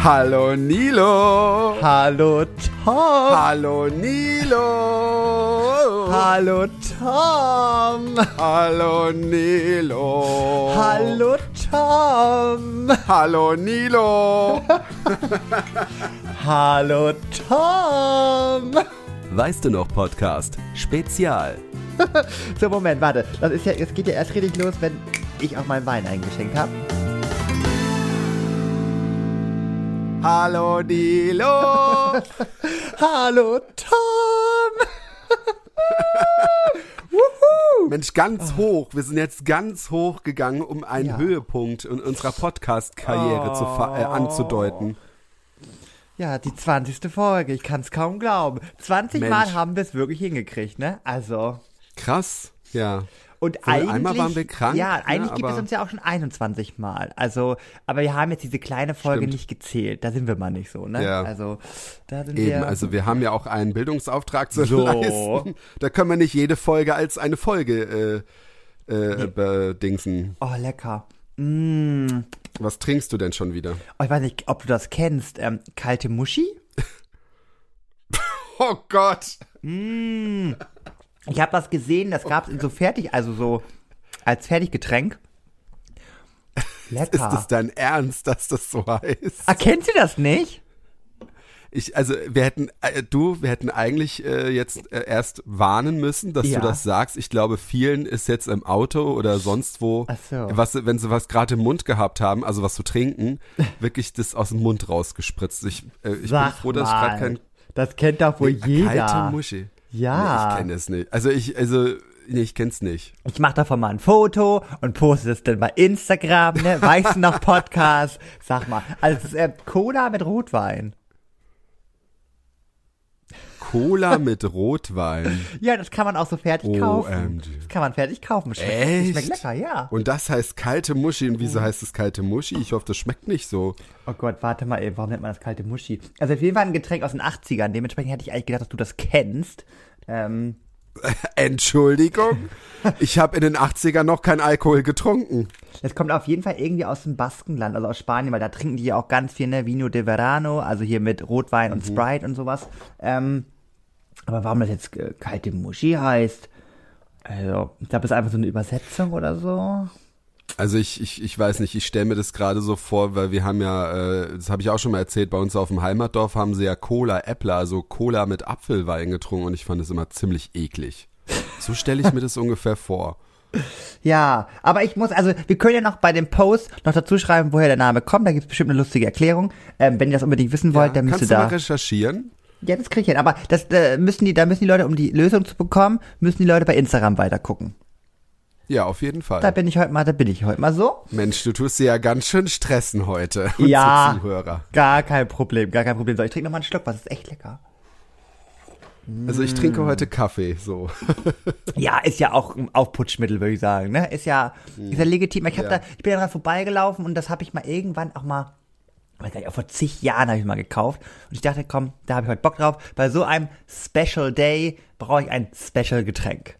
Hallo Nilo. Hallo Tom. Hallo Nilo. Hallo Tom. Hallo Nilo. Hallo Tom. Hallo Nilo. Hallo Tom. Weißt du noch Podcast Spezial. So, Moment, warte. Das ist ja, es geht ja erst richtig los, wenn ich auch meinen Wein eingeschenkt habe. Hallo Nilo. Hallo Tom. Mensch, ganz hoch. Wir sind jetzt ganz hoch gegangen, um einen Ja. Höhepunkt in unserer Podcast-Karriere fa- äh, anzudeuten. Ja, die 20. Folge. Ich kann es kaum glauben. 20 Mensch. Mal haben wir es wirklich hingekriegt, ne? Also. Krass, ja. Und Voll, eigentlich, einmal waren wir krank, Ja, ne, eigentlich gibt es uns ja auch schon 21 Mal. Also, aber wir haben jetzt diese kleine Folge Stimmt. nicht gezählt. Da sind wir mal nicht so, ne? Ja. Also, da sind Eben, wir. also wir haben ja auch einen Bildungsauftrag zu So. leisten. Da können wir nicht jede Folge als eine Folge äh, äh, bedingsen. oh, lecker. Mm. Was trinkst du denn schon wieder? Oh, ich weiß nicht, ob du das kennst. Ähm, kalte Muschi? Oh Gott! Ich habe was gesehen, das gab es in so fertig, also so als Fertiggetränk. Lecker. Ist das dein Ernst, dass das so heißt? ah, kennst du das nicht? Ich, also wir hätten, äh, du, wir hätten eigentlich äh, jetzt äh, erst warnen müssen, dass Ja. du das sagst. Ich glaube, vielen ist jetzt im Auto oder sonst wo, so. was, wenn sie was gerade im Mund gehabt haben, also was zu trinken, wirklich das aus dem Mund rausgespritzt. Ich, äh, ich bin froh, dass ich gerade kein Das kennt doch wohl jeder. kalte Muschi. Ja. Nee, ich kenne es nicht. Also ich, also nee, ich kenn's nicht. Ich mache davon mal ein Foto und poste es dann bei Instagram, ne? Weißt du noch Podcast? Sag mal. Also es ist äh, Cola mit Rotwein. Cola mit Rotwein. Ja, das kann man auch so fertig kaufen. OMG. Das kann man fertig kaufen. Schmeckt, Echt? Schmeckt lecker, ja. Und das heißt kalte Muschi. Und wieso heißt es kalte Muschi? Ich hoffe, das schmeckt nicht so. Oh Gott, warte mal eben, warum nennt man das kalte Muschi? Also auf jeden Fall ein Getränk aus den 80ern. Dementsprechend hätte ich eigentlich gedacht, dass du das kennst. Ähm, Entschuldigung? Ich habe in den 80ern noch kein Alkohol getrunken. das kommt auf jeden Fall irgendwie aus dem Baskenland, also aus Spanien, weil da trinken die ja auch ganz viel, ne? Vino de Verano, also hier mit Rotwein und Sprite und sowas. Ähm, aber warum das jetzt äh, kalte Muschi heißt, also, ich glaube, das ist einfach so eine Übersetzung oder so. Also ich, ich, ich weiß nicht, ich stelle mir das gerade so vor, weil wir haben ja, äh, das habe ich auch schon mal erzählt, bei uns auf dem Heimatdorf haben sie ja Cola Äppler, also Cola mit Apfelwein getrunken und ich fand es immer ziemlich eklig. So stelle ich mir das ungefähr vor. Ja, aber ich muss, also wir können ja noch bei dem Post noch dazu schreiben, woher der Name kommt. Da gibt es bestimmt eine lustige Erklärung. Ähm, wenn ihr das unbedingt wissen wollt, dann müsst Kannst ihr du da. mal recherchieren? Ja, das krieg ich hin. Aber das äh, müssen die, da müssen die Leute, um die Lösung zu bekommen, müssen die Leute bei Instagram weiter gucken. Ja, auf jeden Fall. Da bin ich heute mal, da bin ich heute mal so. Mensch, du tust dir ja ganz schön stressen heute. Ja. Zuhörer. Gar kein Problem, gar kein Problem. So, ich trinke noch mal einen Schluck, was ist echt lecker. Also ich trinke heute Kaffee, so. Ja, ist ja auch ein Aufputschmittel, würde ich sagen. Ne? Ist ja, ist ja legitim. Ich, hab Ja. da, ich bin da dran vorbeigelaufen und das habe ich mal irgendwann auch mal, weiß gar nicht, vor zig Jahren habe ich mal gekauft. Und ich dachte, komm, da habe ich heute Bock drauf. Bei so einem Special Day brauche ich ein Special Getränk.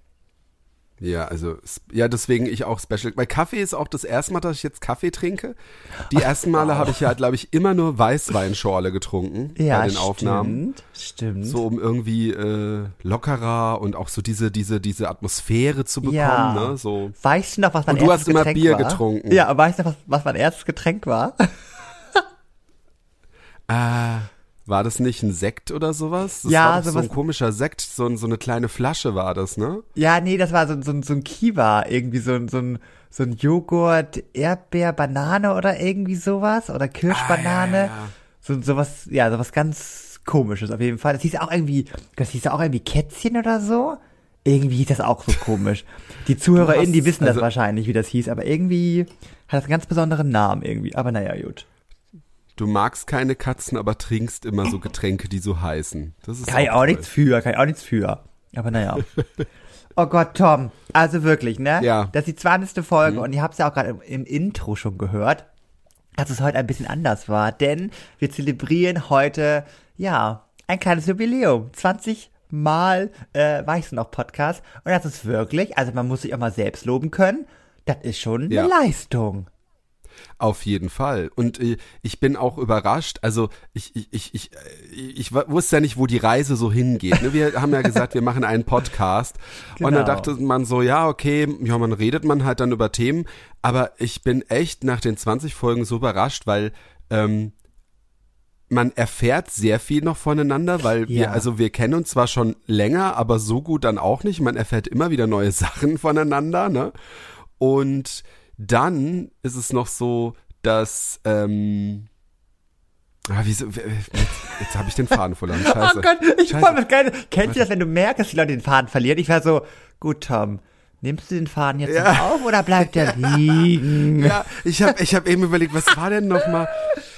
Ja, also, ja, deswegen ich auch Special. Weil Kaffee ist auch das erste Mal, dass ich jetzt Kaffee trinke. Die ersten Male habe ich ja, glaube ich, immer nur Weißweinschorle getrunken Ja, bei den Aufnahmen. Stimmt. So um irgendwie äh, lockerer und auch so diese, diese, diese Atmosphäre zu bekommen, Ja. ne? So. Weißt du noch, was mein Und du erstes hast immer Getränk Bier war? getrunken. Ja, weißt du noch, was, was mein erstes Getränk war? Ah, war das nicht ein Sekt oder sowas? Das Ja, war doch so sowas- ein komischer Sekt, so, ein- so eine kleine Flasche war das, ne? Ja, nee, das war so, so, so ein Kiwa, irgendwie so, ein- so ein, so ein Joghurt, Erdbeer, Banane oder irgendwie sowas. Oder Kirschbanane. Ah, ja, ja. So, sowas, ja, sowas ganz komisches auf jeden Fall. Das hieß auch irgendwie, das hieß auch irgendwie Kätzchen oder so. Irgendwie hieß das auch so komisch. Die ZuhörerInnen, die wissen das also- wahrscheinlich, wie das hieß, aber irgendwie hat das einen ganz besonderen Namen irgendwie. Aber naja, gut. Du magst keine Katzen, aber trinkst immer so Getränke, die so heißen. Das ist Kann ich auch toll. nichts für, kann ich auch nichts für. Aber naja. Oh Gott, Tom. Also wirklich, ne? Ja. Das ist die 20. Folge und ihr habt es ja auch gerade im, im Intro schon gehört, dass es heute ein bisschen anders war, denn wir zelebrieren heute, ja, ein kleines Jubiläum. 20 Mal äh, Weißt du noch Podcast. Und das ist wirklich, also man muss sich auch mal selbst loben können, das ist schon Ja. eine Leistung. Auf jeden Fall. Und äh, ich bin auch überrascht. Also ich, ich, ich, ich, äh, ich wusste ja nicht, wo die Reise so hingeht. Ne? Wir haben ja gesagt, wir machen einen Podcast. Genau. Und dann dachte man so, ja, okay, ja, man redet man halt dann über Themen. Aber ich bin echt nach den 20 Folgen so überrascht, weil ähm, man erfährt sehr viel noch voneinander, weil wir, also wir kennen uns zwar schon länger, aber so gut dann auch nicht. Man erfährt immer wieder neue Sachen voneinander, ne? Und dann ist es noch so, dass ähm, Ah, wieso, jetzt, habe ich den Faden verloren. Scheiße. Oh Gott, ich Scheiße. das geil. Kennst du das, wenn du merkst, dass die Leute den Faden verlieren? Ich war so, gut, Tom, nimmst du den Faden jetzt Ja. noch auf oder bleibt der liegen? Ja, ich habe ich hab eben überlegt, was war denn noch mal?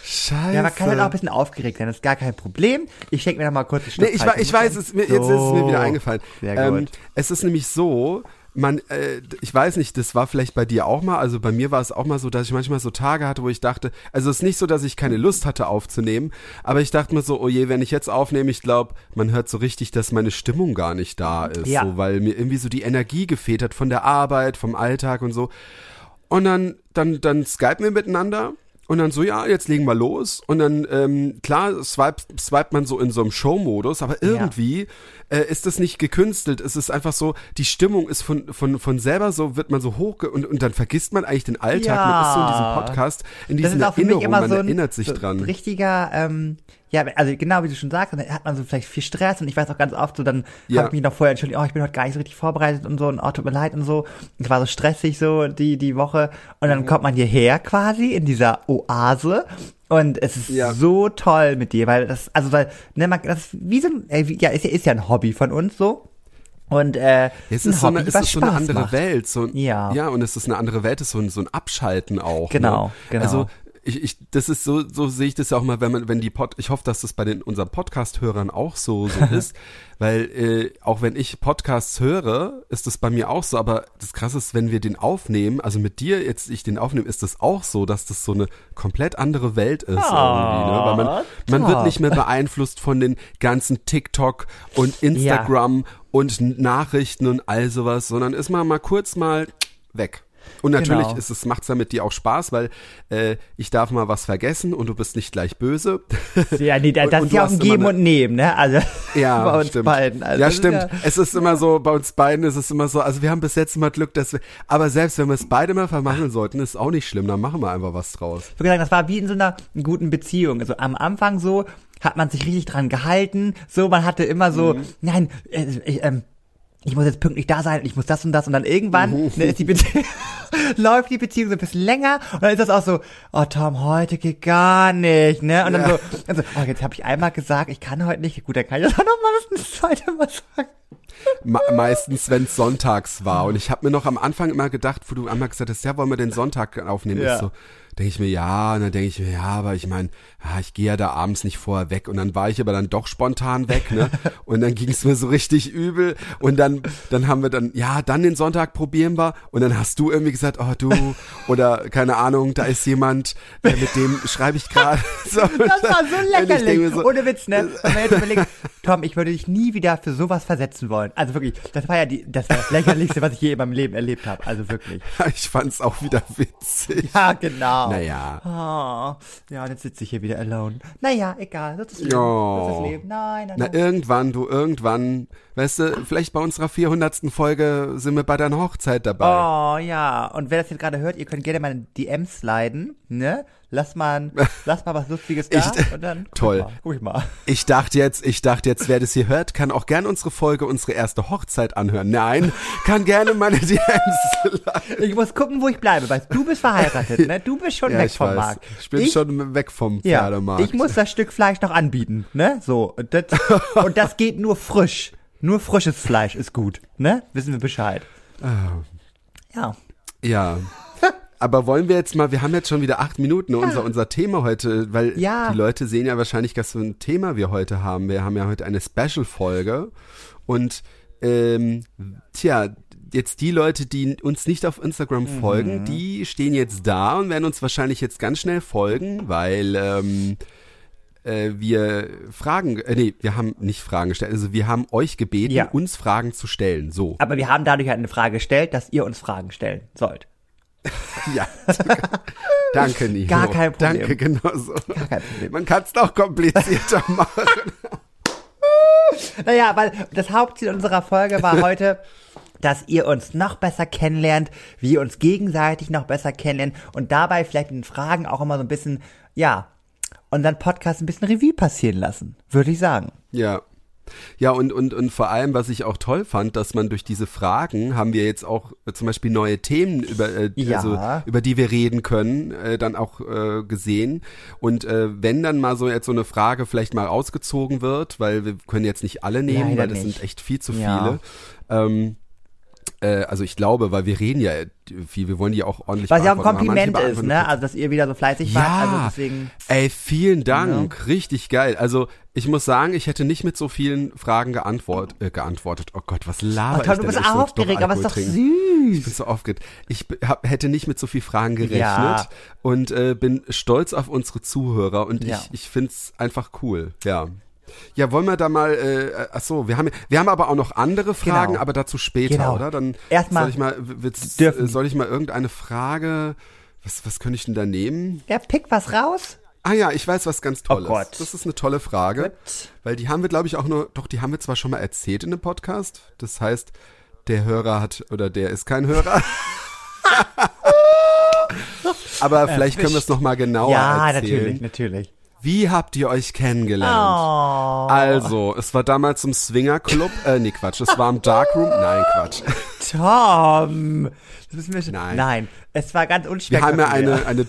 Scheiße. Ja, man kann halt auch ein bisschen aufgeregt sein, das ist gar kein Problem. Ich schenke mir noch mal kurz ein Stück Nee, ich, ich weiß, es, mir, jetzt ist es mir wieder eingefallen. Sehr Ähm, gut. es ist nämlich so, man, äh, ich weiß nicht, das war vielleicht bei dir auch mal, also bei mir war es auch mal so, dass ich manchmal so Tage hatte, wo ich dachte, also es ist nicht so, dass ich keine Lust hatte aufzunehmen, aber ich dachte mir so, oh je, wenn ich jetzt aufnehme, ich glaube, man hört so richtig, dass meine Stimmung gar nicht da ist, Ja. so, weil mir irgendwie so die Energie gefehlt hat von der Arbeit, vom Alltag und so. Und dann, dann, dann skypen wir miteinander. Und dann so, ja, jetzt legen wir los. Und dann, ähm, klar, swipe, swipet man so in so einem Show-Modus, aber irgendwie äh, ist das nicht gekünstelt. Es ist einfach so, die Stimmung ist von, von, von selber so, wird man so hoch und, und dann vergisst man eigentlich den Alltag. Man ist so in diesem Ja. Podcast, in Das diesen ist auch für mich Erinnerungen, immer man so ein, erinnert sich so dran. richtiger, ähm, ja, also genau wie du schon sagst, dann hat man so vielleicht viel Stress und ich weiß auch ganz oft so, dann Ja. habe ich mich noch vorher entschuldigt, oh, ich bin heute gar nicht so richtig vorbereitet und so und oh, tut mir leid und so. Es war so stressig so die, die Woche und Mhm. dann kommt man hierher quasi in dieser Oase und es ist Ja. so toll mit dir, weil das, also weil, ne, man, das ist wie so ein, äh, wie- ja, ist ja, ist ja ein Hobby von uns so. Und äh, Es ein ist, so eine, Hobby, es was ist so eine andere macht. Welt. So, Ja. ja, und es ist eine andere Welt, es ist so ein, so ein Abschalten auch. Genau, ne? genau. Also ich, ich, das ist so, so sehe ich das ja auch mal, wenn man, wenn die Pod, ich hoffe, dass das bei den unseren Podcast-Hörern auch so, so ist, weil äh, auch wenn ich Podcasts höre, ist das bei mir auch so, aber das Krasse ist, wenn wir den aufnehmen, also mit dir jetzt ich den aufnehme, ist das auch so, dass das so eine komplett andere Welt ist irgendwie, ne? Weil man, man wird nicht mehr beeinflusst von den ganzen TikTok und Instagram und Nachrichten und all sowas, sondern ist man mal kurz mal weg. Und natürlich Genau. ist es, macht's ja mit dir auch Spaß, weil äh, ich darf mal was vergessen und du bist nicht gleich böse. Ja, nee, das und ist ja auch ein Geben eine- und Nehmen, ne? Also Ja, bei uns stimmt. beiden. Also ja, stimmt. ja- Es ist immer so, bei uns beiden ist es immer so, also wir haben bis jetzt immer Glück, dass wir, aber selbst wenn wir es beide mal vermangeln sollten, ist auch nicht schlimm, dann machen wir einfach was draus. Ich würde sagen, das war wie in so einer guten Beziehung. Also am Anfang so hat man sich richtig dran gehalten. So, man hatte immer so, Mhm. nein, äh, ich, ähm, ich muss jetzt pünktlich da sein, ich muss das und das und dann irgendwann Mhm. ne, die läuft die Beziehung so ein bisschen länger und dann ist das auch so, oh Tom, heute geht gar nicht, ne? Und dann Ja. so, dann so, oh, jetzt habe ich einmal gesagt, ich kann heute nicht, gut, dann kann ich das auch noch mal das zweite Mal sagen. Me meistens, wenn es sonntags war. Und ich habe mir noch am Anfang immer gedacht, wo du einmal gesagt hast, ja, wollen wir den Sonntag aufnehmen? Ja. Ist so, denke ich mir, ja, und dann denke ich mir, ja, aber ich meine, ja, ich gehe ja da abends nicht vorher weg. Und dann war ich aber dann doch spontan weg, ne? Und dann ging es mir so richtig übel. Und dann, dann haben wir dann, ja, dann den Sonntag probieren wir. Und dann hast du irgendwie gesagt, oh du, oder keine Ahnung, da ist jemand, äh, mit dem schreibe ich gerade. So, Das war so lächerlich. so, Ohne Witz, ne? Wenn man jetzt überlegt, Tom, ich würde dich nie wieder für sowas versetzen wollen. Also wirklich, das war ja die, das war das lächerlichste, was ich je in meinem Leben erlebt habe. Also wirklich. ich fand's auch wieder witzig. Ja, genau. Naja. Oh, ja, und jetzt sitze ich hier wieder alone. Naja, egal, das ist Leben. Ja. Das ist Leben. Nein, nein, Na, nein. irgendwann, du, irgendwann, weißt du, vielleicht bei unserer 400. Folge sind wir bei deiner Hochzeit dabei. Oh ja, und wer das jetzt gerade hört, ihr könnt gerne meine DMs sliden, ne? Lass mal, lass mal was Lustiges da Ich- und dann guck toll. Ich mal, guck ich mal. Ich dachte jetzt, ich dachte jetzt, wer das hier hört, kann auch gerne unsere Folge, unsere erste Hochzeit anhören. Nein, kann gerne meine DMs. Ich muss gucken, wo ich bleibe, weil du bist verheiratet, ne? Du bist schon Ja, weg ich vom weiß. Markt. Ich bin schon weg vom Ja, Pferdemarkt. ich muss das Stück Fleisch noch anbieten, ne? So, und das, und das geht nur frisch. Nur frisches Fleisch ist gut, ne? Wissen wir Bescheid. Ah. Ja. Ja. Aber wollen wir jetzt mal, wir haben jetzt schon wieder acht Minuten, unser, unser Thema heute, weil Ja. die Leute sehen ja wahrscheinlich, was für ein Thema wir heute haben. Wir haben ja heute eine Special-Folge und ähm, tja, jetzt die Leute, die uns nicht auf Instagram Mhm. folgen, die stehen jetzt da und werden uns wahrscheinlich jetzt ganz schnell folgen, weil ähm, äh, wir Fragen, äh, nee, wir haben nicht Fragen gestellt, also wir haben euch gebeten, Ja. uns Fragen zu stellen. So. Aber wir haben dadurch halt eine Frage gestellt, dass ihr uns Fragen stellen sollt. Ja. Danke, Nino. Gar kein Problem. Danke, genauso. Gar kein Problem. Man kann es doch komplizierter machen. Naja, weil das Hauptziel unserer Folge war heute, dass ihr uns noch besser kennenlernt, wir uns gegenseitig noch besser kennenlernen und dabei vielleicht in den Fragen auch immer so ein bisschen, ja, unseren Podcast ein bisschen Revue passieren lassen, würde ich sagen. Ja. Ja, und, und, und vor allem, was ich auch toll fand, dass man durch diese Fragen haben wir jetzt auch äh, zum Beispiel neue Themen, über, äh, Ja. also, über die wir reden können, äh, dann auch äh, gesehen. Und äh, wenn dann mal so jetzt so eine Frage vielleicht mal ausgezogen wird, weil wir können jetzt nicht alle nehmen, Leider weil das nicht. sind echt viel zu Ja. viele. Ähm, äh, also ich glaube, weil wir reden ja viel, wir wollen die auch ordentlich Was ja auch ein Kompliment ist, ne? Also, dass ihr wieder so fleißig wart, also deswegen. Ey, vielen Dank. Richtig geil. Also, ich muss sagen, ich hätte nicht mit so vielen Fragen geantwort, äh, geantwortet. Oh Gott, was laber Oh, toll, ich du denn? bist Ich aufgeregt, aber ist doch trinken. Ich süß. bin so aufgeregt. Ich hab, hätte nicht mit so viel Fragen gerechnet Ja. und äh, bin stolz auf unsere Zuhörer und Ja. ich, ich find's einfach cool. Ja. Ja, wollen wir da mal, äh, ach so, wir haben, wir haben aber auch noch andere Fragen, Genau. aber dazu später, Genau. oder? Dann Erstmal soll ich mal, willst, äh, soll ich mal irgendeine Frage, was, was könnte ich denn da nehmen? Ja, pick was raus. Ah ja, ich weiß was ganz Tolles. Oh Gott. Das ist eine tolle Frage. Gut. Weil die haben wir, glaube ich, auch nur, doch, die haben wir zwar schon mal erzählt in dem Podcast. Das heißt, der Hörer hat, oder der ist kein Hörer. Aber vielleicht können wir es nochmal genauer ja, erzählen. natürlich, natürlich. Wie habt ihr euch kennengelernt? Oh. Also, es war damals im Swingerclub, äh, nee, Quatsch, es war im Darkroom, nein, Quatsch. Tom! Das müssen wir schon. Nein. Nein, es war ganz Wir unspektakulär. haben ja eine, eine,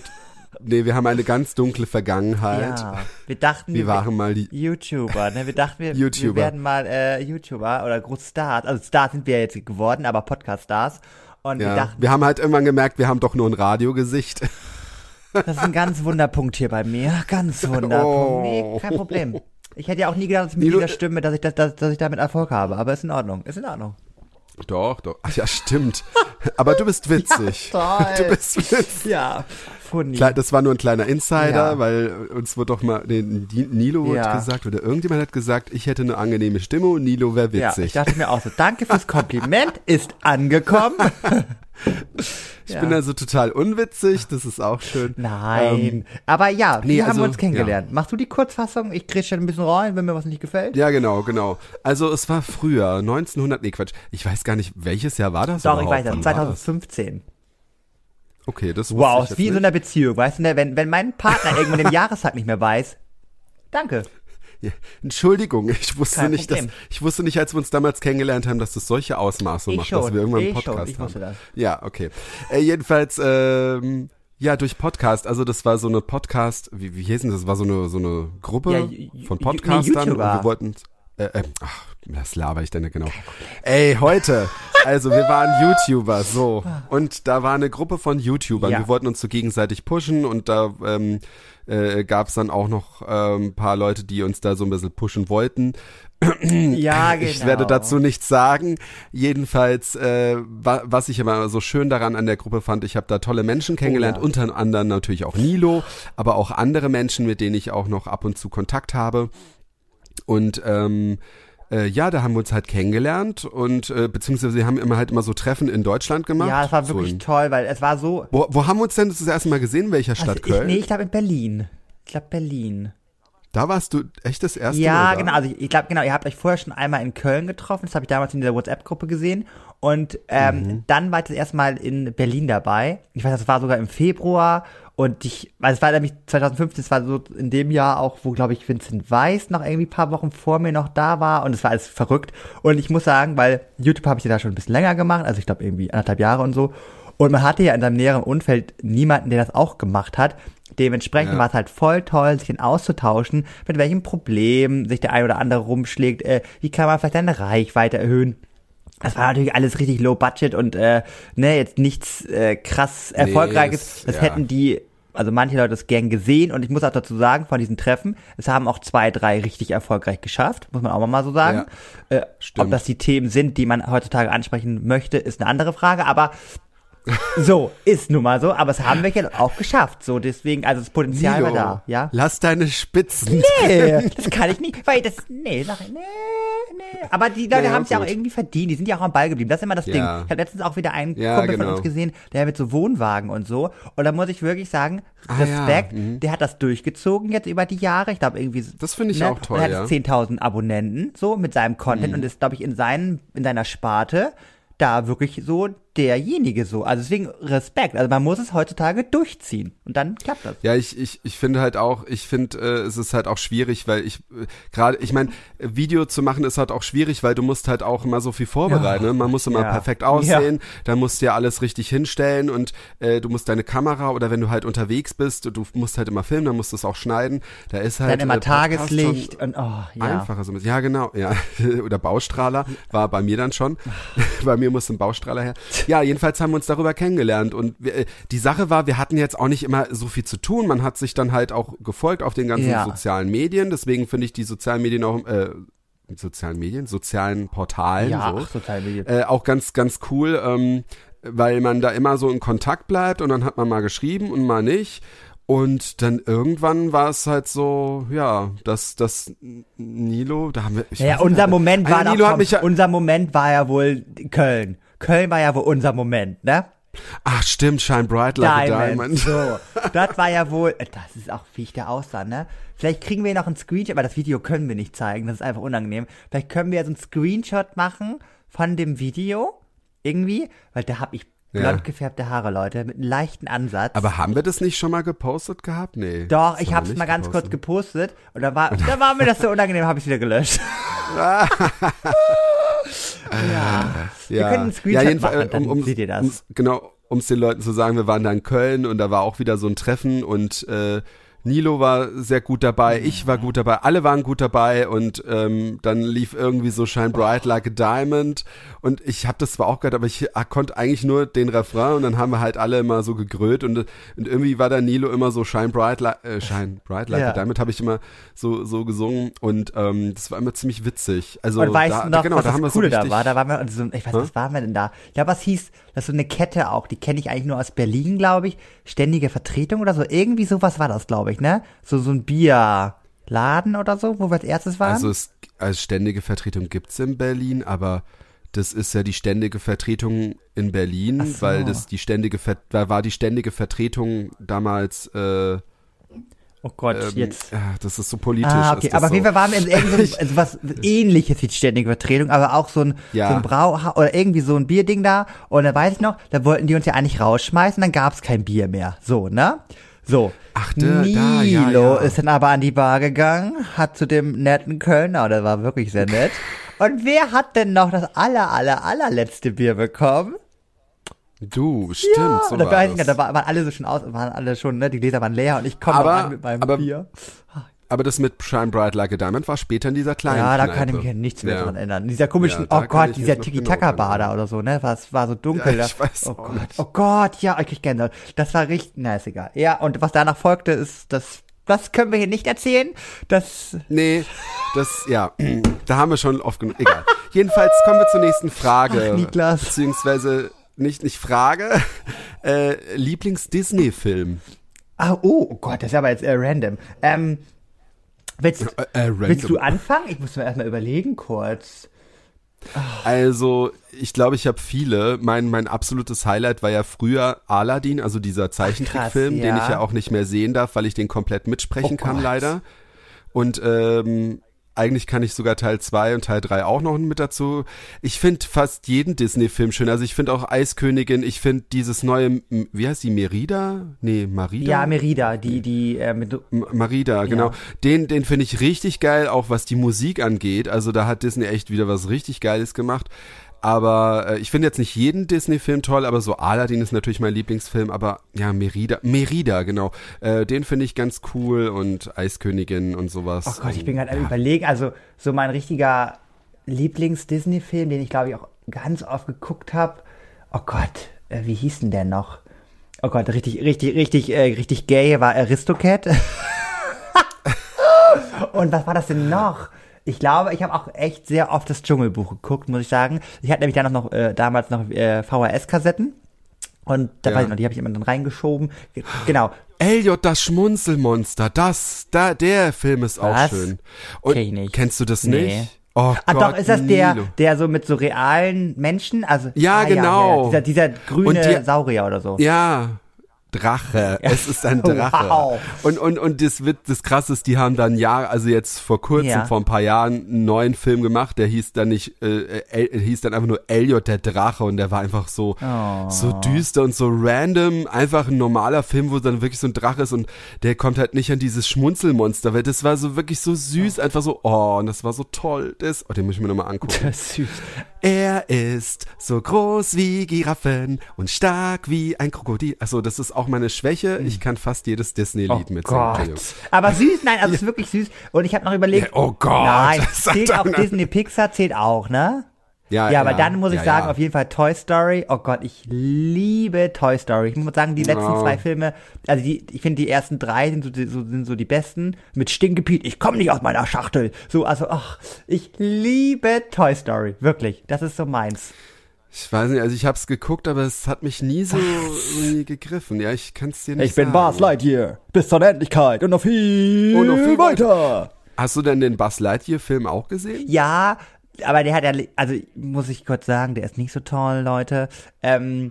nee, wir haben eine ganz dunkle Vergangenheit. Ja, wir dachten, Wir waren mal die, YouTuber, ne? Wir dachten, wir, wir werden mal äh, YouTuber oder große Stars. Also Stars sind wir jetzt geworden, aber Podcast-Stars. Und wir ja, dachten, wir haben halt irgendwann gemerkt, wir haben doch nur ein Radiogesicht. Das ist ein ganz Wunderpunkt hier bei mir. Ganz Wunderpunkt. Oh. Nee, kein Problem. Ich hätte ja auch nie gedacht, dass mit Nilo- dieser Stimme, dass ich, das, dass, dass ich damit Erfolg habe. Aber ist in Ordnung. Ist in Ordnung. Doch, doch. Ach ja, stimmt. Aber du bist witzig. Ja, toll. Du bist witzig. Ja, Klar, das war nur ein kleiner Insider, Ja. weil uns wurde doch mal, nee, Nilo wurde Ja. gesagt, oder irgendjemand hat gesagt, ich hätte eine angenehme Stimme und Nilo wäre ja, ich witzig. dachte mir auch so, danke fürs Kompliment, ist angekommen. ich bin also total unwitzig, das ist auch schön. Nein. Ähm, aber ja, nee, wir haben also, uns kennengelernt. Machst du die Kurzfassung? Ich kriege schon ein bisschen rein, wenn mir was nicht gefällt. ja, genau, genau. Also es war früher, 1900, nee, Quatsch. Ich weiß gar nicht, welches Jahr war das Doch, ich überhaupt? weiß Wann war das? 2015. Okay, das Wow, wie in so einer Beziehung, weißt du, ne? wenn, wenn mein Partner irgendwann den Jahrestag nicht mehr weiß, danke. Ja, Entschuldigung, ich wusste Kein nicht, dass, ich wusste nicht, als wir uns damals kennengelernt haben, dass das solche Ausmaße Ich macht, schon, dass wir irgendwann einen Podcast schon, ich haben. das. Ja, okay. Äh, jedenfalls, ähm, ja, durch Podcast, also das war so eine Podcast, wie, wie hieß denn das? Das war so eine, so eine Gruppe Ja, von Podcastern nee, und wir wollten, äh, äh, ach, das laber ich denn genau. Ey, heute, also wir waren YouTuber, so, und da war eine Gruppe von YouTubern, Ja. wir wollten uns so gegenseitig pushen und da, ähm, äh, gab es dann auch noch ähm, ein paar Leute, die uns da so ein bisschen pushen wollten. Ja, genau. Ich werde dazu nichts sagen. Jedenfalls, äh, wa was ich immer so schön daran an der Gruppe fand, ich habe da tolle Menschen kennengelernt, Oh ja. unter anderem natürlich auch Nilo, aber auch andere Menschen, mit denen ich auch noch ab und zu Kontakt habe. Und ähm, äh, ja, da haben wir uns halt kennengelernt und äh, beziehungsweise wir haben immer halt immer so Treffen in Deutschland gemacht. Ja, das war so wirklich in, toll, weil es war so. wo, wo haben wir uns denn das erste Mal gesehen? In welcher Stadt? Also ich, Köln? nee, ich glaube in Berlin. Ich glaube Berlin. Da warst du echt das erste Ja, Mal da? genau. Also ich, ich glaube, genau, ihr habt euch vorher schon einmal in Köln getroffen. Das habe ich damals in dieser WhatsApp-Gruppe gesehen. Und ähm, Mhm. dann war ich das erste Mal in Berlin dabei. Ich weiß, das war sogar im Februar. Und ich, weil es war nämlich 2015, es war so in dem Jahr auch, wo, glaube ich, Vincent Weiss noch irgendwie ein paar Wochen vor mir noch da war. Und es war alles verrückt. Und ich muss sagen, weil YouTube habe ich ja da schon ein bisschen länger gemacht. Also ich glaube irgendwie anderthalb Jahre und so. Und man hatte ja in seinem näheren Umfeld niemanden, der das auch gemacht hat. Dementsprechend Ja. war es halt voll toll, sich dann auszutauschen, mit welchem Problem sich der ein oder andere rumschlägt, äh, wie kann man vielleicht seine Reichweite erhöhen. Das war natürlich alles richtig low budget und äh, ne, jetzt nichts äh, krass erfolgreiches. es- das ja. hätten die, also manche Leute das gern gesehen und ich muss auch dazu sagen, von diesen Treffen, es haben auch zwei, drei richtig erfolgreich geschafft, muss man auch mal so sagen. Äh, ob das die Themen sind, die man heutzutage ansprechen möchte, ist eine andere Frage, aber So, ist nun mal so, aber es haben wir ja auch geschafft. So, deswegen, also das Potenzial Nilo, war da, ja. Lass deine Spitzen. Nee, das kann ich nicht, weil das, nee, sag ich, nee, nee. Aber die Leute Naja, haben es ja auch irgendwie verdient, die sind ja auch am Ball geblieben. Das ist immer das Ja. Ding. Ich habe letztens auch wieder einen Ja, Kumpel von genau. uns gesehen, der mit so Wohnwagen und so. Und da muss ich wirklich sagen, Ah, ja, Respekt, mhm. der hat das durchgezogen jetzt über die Jahre. Ich glaube irgendwie. Das finde ich ne? auch toll, Und er hat ja. Mhm. jetzt 10.000 Abonnenten, so, mit seinem Content und ist, glaube ich, in seinen, in seiner Sparte da wirklich so derjenige so. Also deswegen Respekt. Also man muss es heutzutage durchziehen. Und dann klappt das. Ja, ich, ich, ich finde halt auch, ich finde, äh, es ist halt auch schwierig, weil ich äh, gerade, ich meine, Video zu machen ist halt auch schwierig, weil du musst halt auch immer so viel vorbereiten. Ne? Man muss immer Ja. perfekt aussehen, dann musst du ja alles richtig hinstellen und äh, du musst deine Kamera oder wenn du halt unterwegs bist, du musst halt immer filmen, dann musst du es auch schneiden. Da ist halt Dann immer äh, Tageslicht und oh, ja. Einfacher so ein bisschen. Ja, genau. Ja. Oder Baustrahler war bei mir dann schon. bei mir musste ein Baustrahler her. Ja, jedenfalls haben wir uns darüber kennengelernt. Und wir, äh, die Sache war, wir hatten jetzt auch nicht immer so viel zu tun. Man hat sich dann halt auch gefolgt auf den ganzen Ja. sozialen Medien. Deswegen finde ich die sozialen Medien auch, äh, sozialen Medien, sozialen Portalen, Ja, so. ach, Medien. Äh, auch ganz, ganz cool, ähm, weil man da immer so in Kontakt bleibt und dann hat man mal geschrieben und mal nicht. Und dann irgendwann war es halt so, ja, dass das Nilo, da haben wir. ich Ja, unser Moment also war Nilo doch, komm, unser Moment war ja wohl Köln. Köln war ja wohl unser Moment, ne? Ach stimmt, Shine Bright Like a Diamond. So, das war ja wohl, äh, das ist auch, wie ich da aussah, ne? Vielleicht kriegen wir noch einen Screenshot, aber das Video können wir nicht zeigen, das ist einfach unangenehm. Vielleicht können wir so einen Screenshot machen von dem Video, irgendwie, weil da hab ich blond Ja. gefärbte Haare, Leute, mit einem leichten Ansatz. Aber haben wir das nicht schon mal gepostet gehabt? Nee. Doch, ich hab's nicht mal ganz kurz gepostet. gepostet und da war, da war mir das so unangenehm, habe ich wieder gelöscht. ja. Wir können einen Screenshot jedenfalls, machen, dann um, um, seht ihr das. um's- genau, um es den Leuten zu sagen, wir waren da in Köln und da war auch wieder so ein Treffen und äh, Nilo war sehr gut dabei, ich war gut dabei, alle waren gut dabei und ähm, dann lief irgendwie so Shine Bright Like a Diamond und ich habe das zwar auch gehört, aber ich ah, konnte eigentlich nur den Refrain und dann haben wir halt alle immer so gegrölt und, und irgendwie war der Nilo immer so Shine Bright Like, äh, Shine Bright Like Ja. a Diamond habe ich immer so so gesungen und ähm, das war immer ziemlich witzig. Also Und weißt da, du noch, genau, was da das wir so Coole da war? Da waren wir, so, ich weiß, was waren wir denn da? Ja, was hieß, das ist so eine Kette auch, die kenne ich eigentlich nur aus Berlin, glaube ich. Ständige Vertretung oder so. Irgendwie sowas war das, glaube ich, ne? So, so ein Bierladen oder so, wo wir als erstes waren. Also es als ständige Vertretung gibt's in Berlin, aber das ist ja die ständige Vertretung in Berlin, so. weil das die ständige Ver war die ständige Vertretung damals äh, oh Gott, ähm, jetzt. ja, das ist so politisch. Ah, okay. Aber so. Fall waren wir in so, also was ähnliches wie die ständige Vertretung, aber auch so ein, Ja. so ein Brauhaus oder irgendwie so ein Bierding da. Und da weiß ich noch, da wollten die uns ja eigentlich rausschmeißen, dann gab's kein Bier mehr. So, ne? So. Ach, da- da, ja, Nilo ja. ist dann aber an die Bar gegangen, hat zu dem netten Kölner, der war wirklich sehr nett. Und wer hat denn noch das aller, aller, allerletzte Bier bekommen? Du, stimmt, ja, so und da, war noch, da war- waren alle so schon aus, waren alle schon, ne, die Gläser waren leer und ich komme an mit meinem aber- Bier. Aber das mit Shine Bright Like a Diamond war später in dieser kleinen Ja, da Kneipe. kann ich mich ja nichts mehr Ja. dran erinnern. Dieser komischen, Ja, oh Gott, dieser genau Tiki-Taka-Bar da oder so, ne? Was war so dunkel. Ja, da. ich weiß oh Gott, nicht. oh Gott, ja, ich krieg Gänsehaut. Das war richtig, na, ist egal. Ja, und was danach folgte, ist, das, das können wir hier nicht erzählen. Das, Nee, das, ja, da haben wir schon oft genug. Egal. Jedenfalls kommen wir zur nächsten Frage. Ach, Niklas. Beziehungsweise nicht, nicht Frage. Äh, Lieblings-Disney-Film. ah, oh, oh Gott, das ist aber jetzt äh, random. Ähm, willst, Äh, äh, willst du anfangen? Ich muss mir erstmal überlegen kurz. Also, ich glaube, ich habe viele. Mein, mein absolutes Highlight war ja früher Aladdin, also dieser Zeichentrickfilm, krass, den ja. ich ja auch nicht mehr sehen darf, weil ich den komplett mitsprechen Oh kann, Gott. leider. Und ähm, eigentlich kann ich sogar Teil 2 und Teil 3 auch noch mit dazu. Ich finde fast jeden Disney-Film schön. Also ich finde auch Eiskönigin, ich finde dieses neue, wie heißt die, Merida? Nee, Marida? Ja, Merida, die, die, äh, mit, M- Marida, genau. Den, den finde ich richtig geil, auch was die Musik angeht. Also da hat Disney echt wieder was richtig Geiles gemacht. Aber äh, ich finde jetzt nicht jeden Disney-Film toll, aber so Aladdin ist natürlich mein Lieblingsfilm. Aber ja, Merida, Merida, genau. Äh, den finde ich ganz cool und Eiskönigin und sowas. Oh Gott, ich bin gerade am überlegen. Also, so mein richtiger Lieblings-Disney-Film, den ich glaube ich auch ganz oft geguckt habe. Oh Gott, äh, wie hieß denn der noch? Oh Gott, richtig, richtig, richtig, äh, richtig gay war Aristocat. Und was war das denn noch? Ich glaube, ich habe auch echt sehr oft das Dschungelbuch geguckt, muss ich sagen. Ich hatte nämlich damals noch, äh, damals noch äh, VHS-Kassetten. Und da Ja. weiß ich noch, die habe ich immer dann reingeschoben. Ge- Genau. Elliot, das Schmunzelmonster, das, da, der Film ist auch Was? schön. Und Kenn ich nicht. kennst du das Nee. nicht? Oh Ah, Gott, doch, ist das der, Nilo. der so mit so realen Menschen, also Ja, ah, genau. dieser, dieser grüne die- Saurier oder so. Ja. Drache. Es ist ein Drache. Wow. Und, und, und das wird, das krasse ist, die haben dann ja, also jetzt vor kurzem, Ja. vor ein paar Jahren, einen neuen Film gemacht, der hieß dann nicht, äh, El, hieß dann einfach nur Elliot der Drache und der war einfach so, Oh. so düster und so random, einfach ein normaler Film, wo dann wirklich so ein Drache ist und der kommt halt nicht an dieses Schmunzelmonster, weil das war so wirklich so süß, einfach so, oh, und das war so toll, das, oh, den muss ich mir nochmal angucken. Das ist süß. Er ist so groß wie Giraffen und stark wie ein Krokodil. Also das ist auch meine Schwäche. Ich kann fast jedes Disney-Lied Oh mitsingen. Aber süß, nein, also es ist wirklich süß. Und ich habe noch überlegt. Ja, oh Gott. Nein, zählt auch. Disney Pixar, zählt auch, ne? Ja, Ja, aber dann muss ich ja, sagen, ja. auf jeden Fall Toy Story. Oh Gott, ich liebe Toy Story. Ich muss sagen, die letzten Ja. zwei Filme, also die, ich finde die ersten drei sind so, die- so, sind so die besten. Mit Stinkepiet, ich komme nicht aus meiner Schachtel. So, also, ach, ich liebe Toy Story. Wirklich, das ist so meins. Ich weiß nicht, also ich habe es geguckt, aber es hat mich nie so nie gegriffen. Ja, ich kann es dir nicht Ich bin sagen. Buzz Lightyear, bis zur Endlichkeit und noch viel, Und noch viel weiter. Hast du denn den Buzz Lightyear-Film auch gesehen? Ja, aber der hat ja, also muss ich kurz sagen, der ist nicht so toll, Leute. Ähm,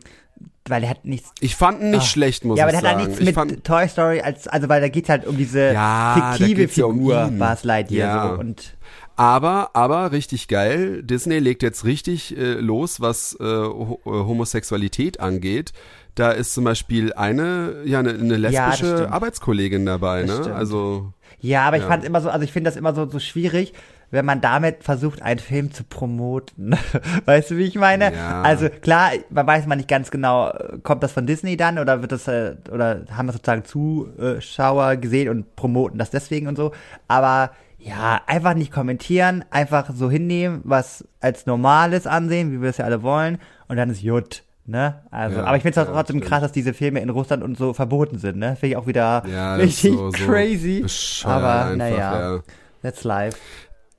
weil der hat nichts. Ich fand ihn nicht schlecht, muss ja, aber ich der hat sagen. halt nichts ich mit Toy Story als, also weil da geht's halt um diese Ja, fiktive um Figur ihn. Buzz Lightyear Ja. so und Aber, aber richtig geil. Disney legt jetzt richtig äh, los, was äh, Ho äh, Homosexualität angeht. Da ist zum Beispiel eine, ja, eine, eine Ja, lesbische stimmt. Arbeitskollegin dabei, Das ne? stimmt. Also, ja, aber ich Ja. fand immer so, also ich finde das immer so, so schwierig, wenn man damit versucht, einen Film zu promoten. weißt du, wie ich meine? Ja. Also klar, man weiß man nicht ganz genau, kommt das von Disney dann oder wird das, äh, oder haben das sozusagen Zuschauer gesehen und promoten das deswegen und so. Aber ja, einfach nicht kommentieren, einfach so hinnehmen, was als Normales ansehen, wie wir es ja alle wollen, und dann ist Jut. Ne? Also, Ja, aber ich finde es ja, trotzdem stimmt. krass, dass diese Filme in Russland und so verboten sind, ne? Finde ich auch wieder ja, richtig so, so crazy. Aber naja, ja. that's life.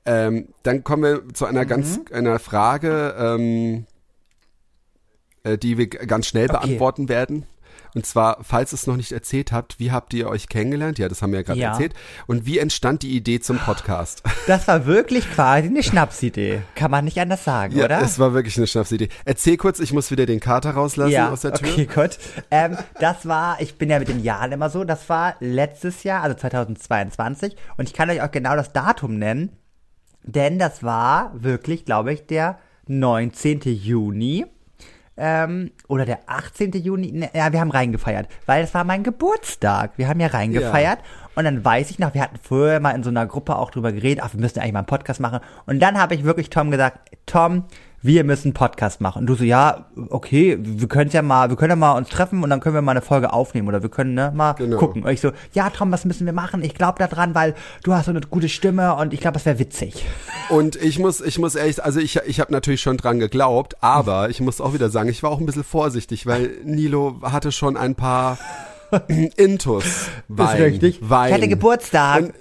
Ähm, dann kommen wir zu einer ganz Mhm. einer Frage, ähm, äh, die wir ganz schnell Okay. beantworten werden. Und zwar, falls ihr es noch nicht erzählt habt, wie habt ihr euch kennengelernt? Ja, das haben wir ja gerade Ja. erzählt. Und wie entstand die Idee zum Podcast? Das war wirklich quasi eine Schnapsidee. Kann man nicht anders sagen, ja, oder? es war wirklich eine Schnapsidee. Erzähl kurz, ich muss wieder den Kater rauslassen ja, aus der Tür. okay, gut. Ähm, das war, ich bin ja mit den Jahren immer so, das war letztes Jahr, also 2022. Und ich kann euch auch genau das Datum nennen, denn das war wirklich, glaube ich, der 19. Juni. Ähm, oder der 18. Juni, ne, ja, wir haben reingefeiert, weil es war mein Geburtstag. Wir haben ja reingefeiert und dann weiß ich noch, wir hatten vorher mal in so einer Gruppe auch drüber geredet, ach, wir müssen eigentlich mal einen Podcast machen. Und dann habe ich wirklich Tom gesagt, Tom, wir müssen einen Podcast machen. Und du so, ja, okay, wir können ja mal, wir können ja mal uns treffen und dann können wir mal eine Folge aufnehmen oder wir können ne, mal Genau. gucken. Und ich so, ja, Tom, was müssen wir machen? Ich glaube da dran, weil du hast so eine gute Stimme und ich glaube, das wäre witzig. Und ich muss, ich muss ehrlich, also ich, ich habe natürlich schon dran geglaubt, aber ich muss auch wieder sagen, ich war auch ein bisschen vorsichtig, weil Nilo hatte schon ein paar Intus. Wein, richtig. Wein. Ich hatte Geburtstag. Und,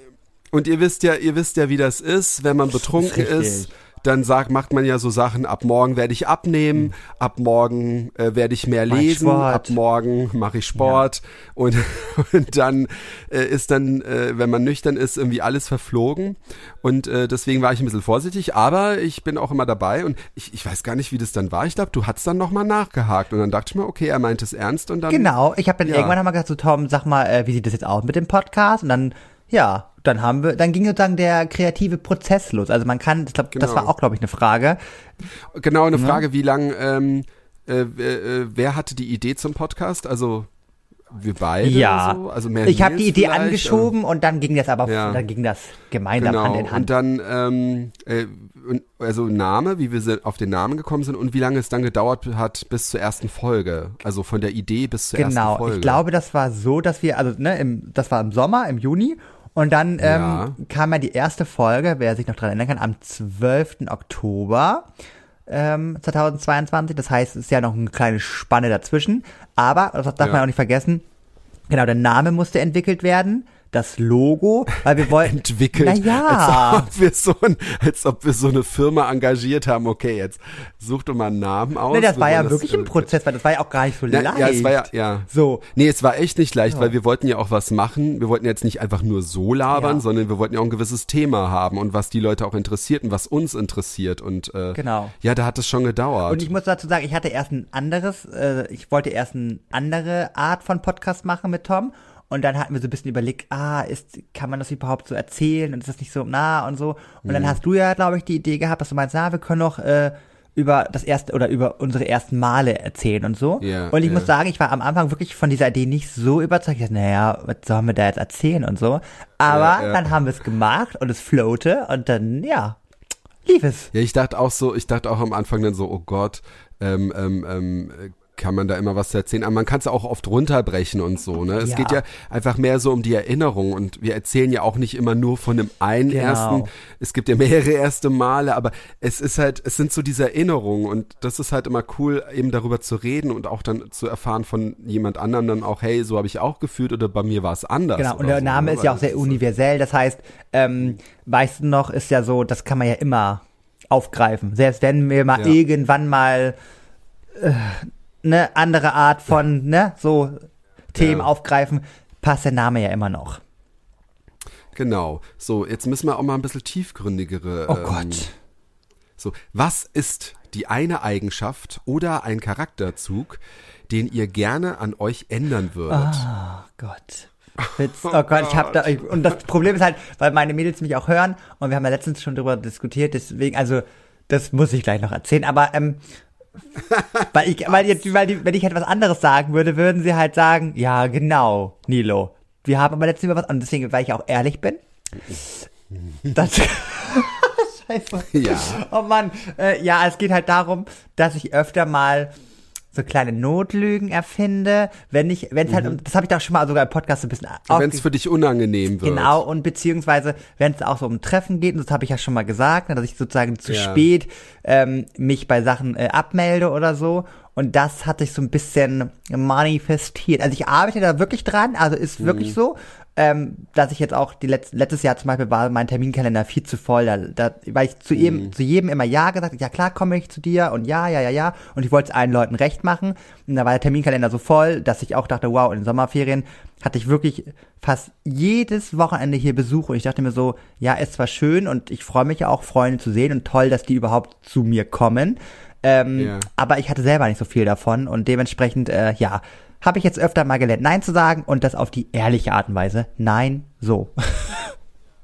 und ihr wisst ja, ihr wisst ja, wie das ist, wenn man betrunken richtig. ist. Dann sagt, macht man ja so Sachen, ab morgen werde ich abnehmen, ab morgen äh, werde ich mehr lesen, Sport. ab morgen mache ich Sport und, und dann äh, ist dann, äh, wenn man nüchtern ist, irgendwie alles verflogen und äh, deswegen war ich ein bisschen vorsichtig, aber ich bin auch immer dabei und ich, ich weiß gar nicht, wie das dann war. Ich glaube, du hast dann nochmal nachgehakt und dann dachte ich mir, okay, er meint es ernst und dann Genau, ich habe dann Ja. irgendwann einmal gesagt, so Tom, sag mal, äh, wie sieht das jetzt aus mit dem Podcast? Und dann, ja, dann haben wir, dann ging sozusagen der kreative Prozess los. Also man kann, ich glaub, das Genau. war auch, glaube ich, eine Frage. Genau, eine Frage, wie lang, ähm, äh, wer, äh, wer hatte die Idee zum Podcast? Also wir beide Ja, so? Also mehr ich habe die Idee angeschoben und dann ging das aber, Ja. dann ging das gemeinsam Genau, Hand in und Hand. dann, ähm, äh, und, also Name, wie wir auf den Namen gekommen sind und wie lange es dann gedauert hat bis zur ersten Folge. Also von der Idee bis zur ersten Genau, Folge. ich glaube, das war so, dass wir, also ne, im, das war im Sommer, im Juni. Und dann ähm, Ja. kam ja die erste Folge, wer sich noch dran erinnern kann, am 12. Oktober ähm, 2022. Das heißt, es ist ja noch eine kleine Spanne dazwischen. Aber, das darf Ja. man auch nicht vergessen, genau, der Name musste entwickelt werden. Das Logo, weil wir wollten entwickelt. Naja. Als ob, wir so ein, als ob wir so eine Firma engagiert haben. Okay, jetzt such doch mal einen Namen aus. Nee, das war ja wollen wirklich das, ein Prozess, weil das war ja auch gar nicht so Ja, leicht. ja, es war ja, ja. So. Nee, es war echt nicht leicht, weil wir wollten ja auch was machen. Wir wollten jetzt nicht einfach nur so labern, Ja. sondern wir wollten ja auch ein gewisses Thema haben und was die Leute auch interessiert und was uns interessiert. Und äh, Genau. ja, da hat es schon gedauert. Und ich muss dazu sagen, ich hatte erst ein anderes, äh, ich wollte erst eine andere Art von Podcast machen mit Tom. Und dann hatten wir so ein bisschen überlegt, ah, ist, kann man das überhaupt so erzählen und ist das nicht so nah und so. Und Mhm. dann hast du ja, glaube ich, die Idee gehabt, dass du meinst, na, wir können noch äh, über das erste oder über unsere ersten Male erzählen und so. Ja, und ich ja. muss sagen, ich war am Anfang wirklich von dieser Idee nicht so überzeugt. Ich dachte, naja, was sollen wir da jetzt erzählen und so. Aber Ja, dann haben wir es gemacht und es floate und dann, ja, lief es. Ja, ich dachte auch so, ich dachte auch am Anfang dann so, oh Gott, ähm, ähm, ähm, äh, kann man da immer was erzählen? Aber man kann es auch oft runterbrechen und so, ne? Es Ja. geht ja einfach mehr so um die Erinnerung und wir erzählen ja auch nicht immer nur von dem einen Genau. ersten. Es gibt ja mehrere erste Male, aber es ist halt, es sind so diese Erinnerungen und das ist halt immer cool, eben darüber zu reden und auch dann zu erfahren von jemand anderem dann auch, hey, so habe ich auch gefühlt oder bei mir war es anders. Genau, und der so, Name ne? ist ja auch sehr universell. Das heißt, ähm, weißt du noch, ist ja so, das kann man ja immer aufgreifen. Selbst wenn wir mal Ja. irgendwann mal äh, eine andere Art von, ne, so Themen Ja. aufgreifen, passt der Name ja immer noch. Genau. So, jetzt müssen wir auch mal ein bisschen tiefgründigere. Oh ähm, Gott. So, was ist die eine Eigenschaft oder ein Charakterzug, den ihr gerne an euch ändern würdet? Oh Gott. Witz. Oh Gott, ich hab da, ich, und das Problem ist halt, weil meine Mädels mich auch hören und wir haben ja letztens schon drüber diskutiert, deswegen, also, das muss ich gleich noch erzählen, aber, ähm, weil ich, weil jetzt, weil die, wenn ich etwas anderes sagen würde, würden sie halt sagen, ja, genau, Nilo. Wir haben aber letztens über was, und deswegen, weil ich auch ehrlich bin, das, Scheiße. Ja. Oh Mann, äh, ja, es geht halt darum, dass ich öfter mal so kleine Notlügen erfinde, wenn ich, wenn es halt, und das habe ich doch schon mal sogar im Podcast so ein bisschen Wenn es für dich unangenehm wird. Genau, und beziehungsweise, wenn es auch so um Treffen geht, und das habe ich ja schon mal gesagt, ne, dass ich sozusagen zu Ja. spät ähm, mich bei Sachen äh, abmelde oder so. Und das hat sich so ein bisschen manifestiert. Also ich arbeite da wirklich dran, also ist Mhm. wirklich so, ähm, dass ich jetzt auch die letz letztes Jahr zum Beispiel war mein Terminkalender viel zu voll. Da, da weil ich zu Mhm. jedem, zu jedem immer Ja gesagt, ja klar komme ich zu dir und ja, ja, ja, ja. Und ich wollte es allen Leuten recht machen. Und da war der Terminkalender so voll, dass ich auch dachte, wow, in den Sommerferien hatte ich wirklich fast jedes Wochenende hier Besuch und ich dachte mir so, ja, ist zwar schön und ich freue mich ja auch, Freunde zu sehen und toll, dass die überhaupt zu mir kommen. Ähm, Ja. Aber ich hatte selber nicht so viel davon und dementsprechend, äh, ja, habe ich jetzt öfter mal gelernt, Nein zu sagen und das auf die ehrliche Art und Weise. Nein, so.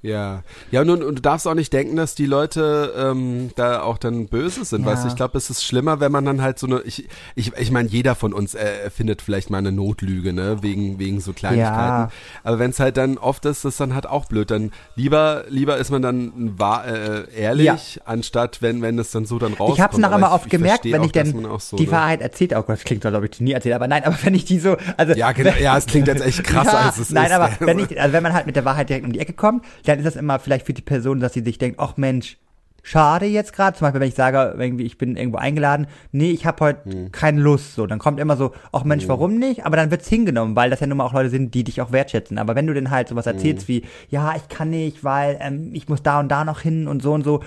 Ja, ja und, und du darfst auch nicht denken, dass die Leute ähm, da auch dann böse sind, Ja. weißt du? Ich glaube, es ist schlimmer, wenn man dann halt so eine, ich, ich, ich meine, jeder von uns äh, findet vielleicht mal eine Notlüge, ne, wegen wegen so Kleinigkeiten. Ja. Aber wenn es halt dann oft ist, ist dann halt auch blöd. Dann lieber lieber ist man dann wahr, äh, ehrlich, anstatt wenn wenn es dann so dann rauskommt. Ich habe es noch ich- oft ich gemerkt, wenn auch, ich denn so, die ne? Wahrheit erzählt, oh Gott, das klingt doch, glaube ich, nie erzählt, aber nein, aber wenn ich die so, also Ja, genau, ja, es klingt jetzt echt krasser, ja, als es nein, ist. aber wenn ich, also wenn man halt mit der Wahrheit direkt um die Ecke kommt, dann ist das immer vielleicht für die Person, dass sie sich denkt, ach Mensch, schade jetzt gerade. Zum Beispiel, wenn ich sage, irgendwie, ich bin irgendwo eingeladen, nee, ich habe heute Hm. keine Lust. So, dann kommt immer so, ach Mensch, warum nicht? Aber dann wird's hingenommen, weil das ja nun mal auch Leute sind, die dich auch wertschätzen. Aber wenn du denn halt sowas erzählst Hm. wie, ja, ich kann nicht, weil ähm, ich muss da und da noch hin und so und so.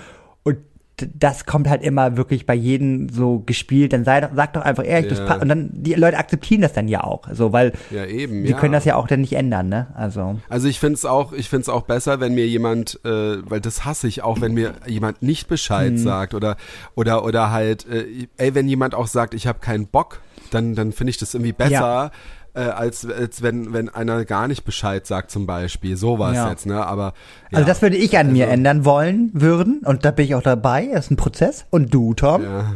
Das kommt halt immer wirklich bei jedem so gespielt, dann sei doch, sag doch einfach ehrlich, das Ja. pa- und dann, die Leute akzeptieren das dann ja auch, so, weil ja eben, die ja. können das ja auch dann nicht ändern, ne, also. Also ich find's auch, ich find's auch besser, wenn mir jemand, äh, weil das hasse ich auch, wenn mir jemand nicht Bescheid sagt oder oder oder halt, äh, ey, wenn jemand auch sagt, ich habe keinen Bock, dann dann finde ich das irgendwie besser. Äh, als, als wenn, wenn einer gar nicht Bescheid sagt zum Beispiel. Sowas Ja. jetzt, ne? Aber ja, Also das würde ich an mir Also- ändern wollen, würden, und da bin ich auch dabei, das ist ein Prozess. Und du, Tom? ja,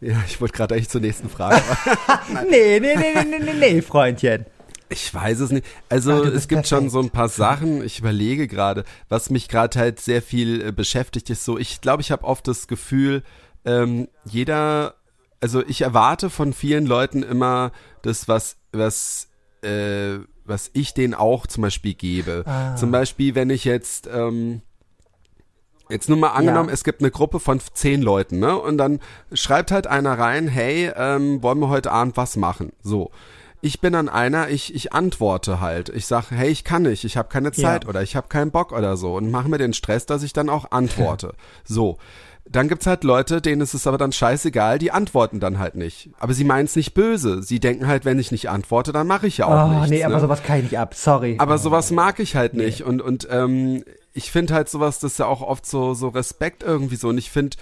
ja, ich wollte gerade echt zur nächsten Frage. Nee, nee, nee, nee, nee, nee, nee, Freundchen. Ich weiß es nicht. Also Ach, es gibt schon perfekt. so ein paar Sachen. Ich überlege gerade, was mich gerade halt sehr viel äh, beschäftigt ist. So, ich glaube, ich habe oft das Gefühl, ähm, jeder, also ich erwarte von vielen Leuten immer das, was, was, äh, was ich denen auch zum Beispiel gebe. Ah. Zum Beispiel, wenn ich jetzt ähm, Jetzt nur mal angenommen, Ja. es gibt eine Gruppe von zehn Leuten, ne? Und dann schreibt halt einer rein, hey, ähm, wollen wir heute Abend was machen? So. ich bin dann einer, ich, ich antworte halt. Ich sag, hey, ich kann nicht, ich habe keine Zeit Ja. oder ich habe keinen Bock oder so und mache mir den Stress, dass ich dann auch antworte. so. Dann gibt's halt Leute, denen ist es aber dann scheißegal, die antworten dann halt nicht. Aber sie meinen es nicht böse. Sie denken halt, wenn ich nicht antworte, dann mache ich ja auch Oh, nichts. nee, aber ne? sowas kann ich nicht ab. Sorry. Aber sowas mag ich halt nicht. Und, und ähm, ich finde halt sowas, das ist ja auch oft so, so Respekt irgendwie so. Und ich finde,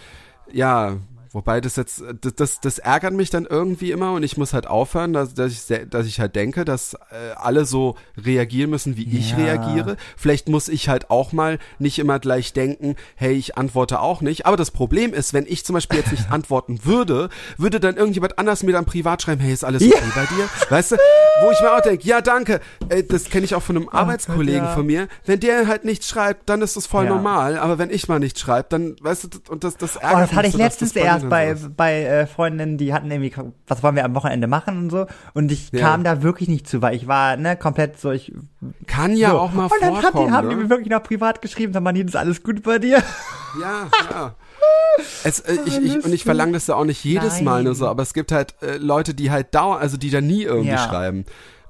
ja, wobei das jetzt, das, das, das ärgert mich dann irgendwie immer und ich muss halt aufhören, dass, dass, ich, dass ich halt denke, dass äh, alle so reagieren müssen, wie ich Ja. reagiere. Vielleicht muss ich halt auch mal nicht immer gleich denken, hey, ich antworte auch nicht. Aber das Problem ist, wenn ich zum Beispiel jetzt nicht antworten würde, würde dann irgendjemand anders mir dann privat schreiben, hey, ist alles okay Ja. bei dir? Weißt du, wo ich mir auch denke, ja, danke. Äh, das kenne ich auch von einem Arbeitskollegen Oh ja. von mir. Wenn der halt nichts schreibt, dann ist das voll normal. Aber wenn ich mal nicht schreibe, dann, weißt du, und das, das ärgert Oh, das mich hatte ich letztens erst bei, so ist. bei äh, Freundinnen, die hatten irgendwie, was wollen wir am Wochenende machen und so. Und ich Ja. kam da wirklich nicht zu, weil ich war ne, komplett so, ich Kann ja so. auch mal Und dann hat die, vorkommen. haben die ne? mir wirklich noch privat geschrieben, sag mal, ist alles gut bei dir? Ja, ja. Es, äh, ich, ich, und ich verlange das ja auch nicht jedes Mal nur so, aber es gibt halt äh, Leute, die halt dauern, also die da nie irgendwie Ja. schreiben.